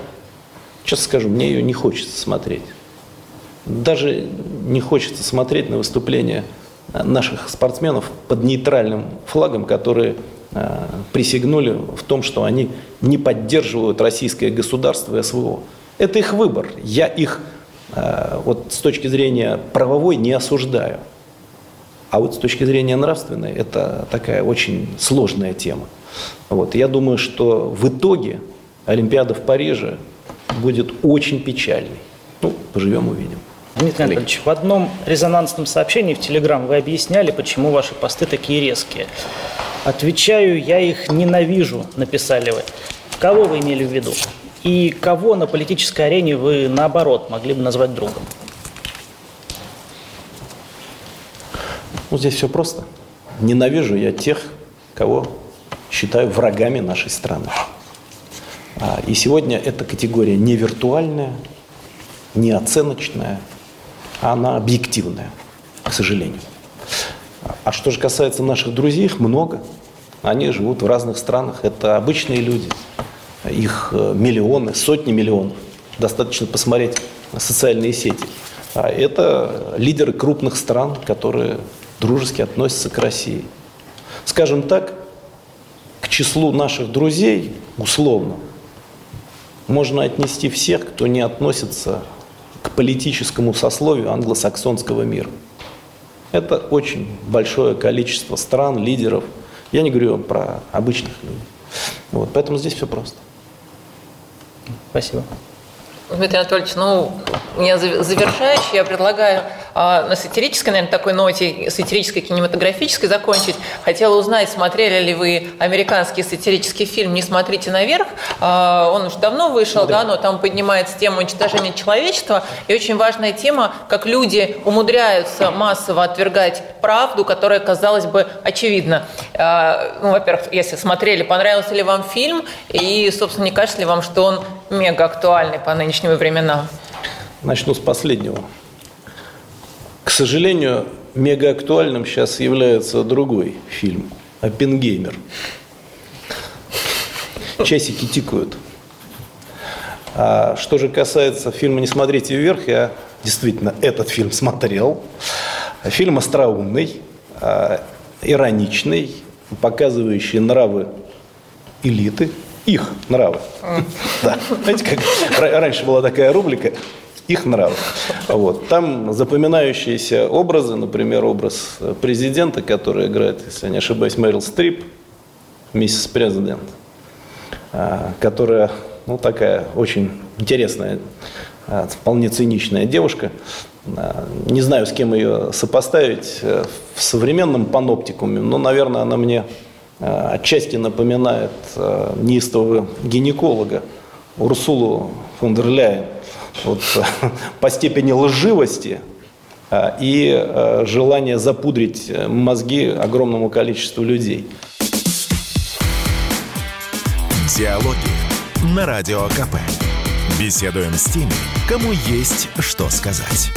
D: Честно скажу, мне ее не хочется смотреть. Даже не хочется смотреть на выступления наших спортсменов под нейтральным флагом, которые а, присягнули в том, что они не поддерживают российское государство и СВО. Это их выбор. Я их вот с точки зрения правовой не осуждаю. А вот с точки зрения нравственной это такая очень сложная тема. Вот. Я думаю, что в итоге Олимпиада в Париже будет очень печальной. Ну, поживем, увидим.
E: Дмитрий Анатольевич, в одном резонансном сообщении в Телеграм вы объясняли, почему ваши посты такие резкие. Отвечаю, я их ненавижу, написали вы. Кого вы имели в виду? И кого на политической арене вы, наоборот, могли бы назвать другом?
D: Ну, здесь все просто. Ненавижу я тех, кого считаю врагами нашей страны. А, и сегодня эта категория не виртуальная, не оценочная, а она объективная, к сожалению. А что же касается наших друзей, их много. Они живут в разных странах. Это обычные люди – их э, миллионы, сотни миллионов. Достаточно посмотреть социальные сети. А это лидеры крупных стран, которые дружески относятся к России. Скажем так, к числу наших друзей, условно, можно отнести всех, кто не относится к политическому сословию англосаксонского мира. Это очень большое количество стран, лидеров. Я не говорю про обычных людей. Вот, поэтому здесь все просто.
E: Спасибо.
B: Дмитрий Анатольевич, ну, меня завершающий, я предлагаю на сатирической, наверное, такой ноте, сатирической, кинематографической закончить. Хотела узнать, смотрели ли вы американский сатирический фильм «Не смотрите наверх». А, он уже давно вышел, да. да, но там поднимается тема уничтожения человечества. И очень важная тема, как люди умудряются массово отвергать правду, которая, казалось бы, очевидна. А, ну, во-первых, если смотрели, понравился ли вам фильм, и, собственно, не кажется ли вам, что он мега актуальный по нынешним временам?
D: Начну с последнего. К сожалению, мега актуальным сейчас является другой фильм «Оппенгеймер». Часики тикают. А что же касается фильма «Не смотрите вверх», я действительно этот фильм смотрел. Фильм остроумный, а, ироничный, показывающий нравы элиты, их нравы. Да. Знаете, как раньше была такая рубрика их нравы. Вот. Там запоминающиеся образы, например, образ президента, который играет, если я не ошибаюсь, Мэрил Стрип, миссис президент, а, которая, ну, такая очень интересная, а, вполне циничная девушка. А, не знаю, с кем ее сопоставить э, в современном паноптикуме, но, наверное, она мне отчасти напоминает неистового гинеколога Урсулу фон дер Ляйен вот, по степени лживости а, и а, желание запудрить мозги огромному количеству людей.
A: Диалоги на Радио КП. Беседуем с теми, кому есть что сказать.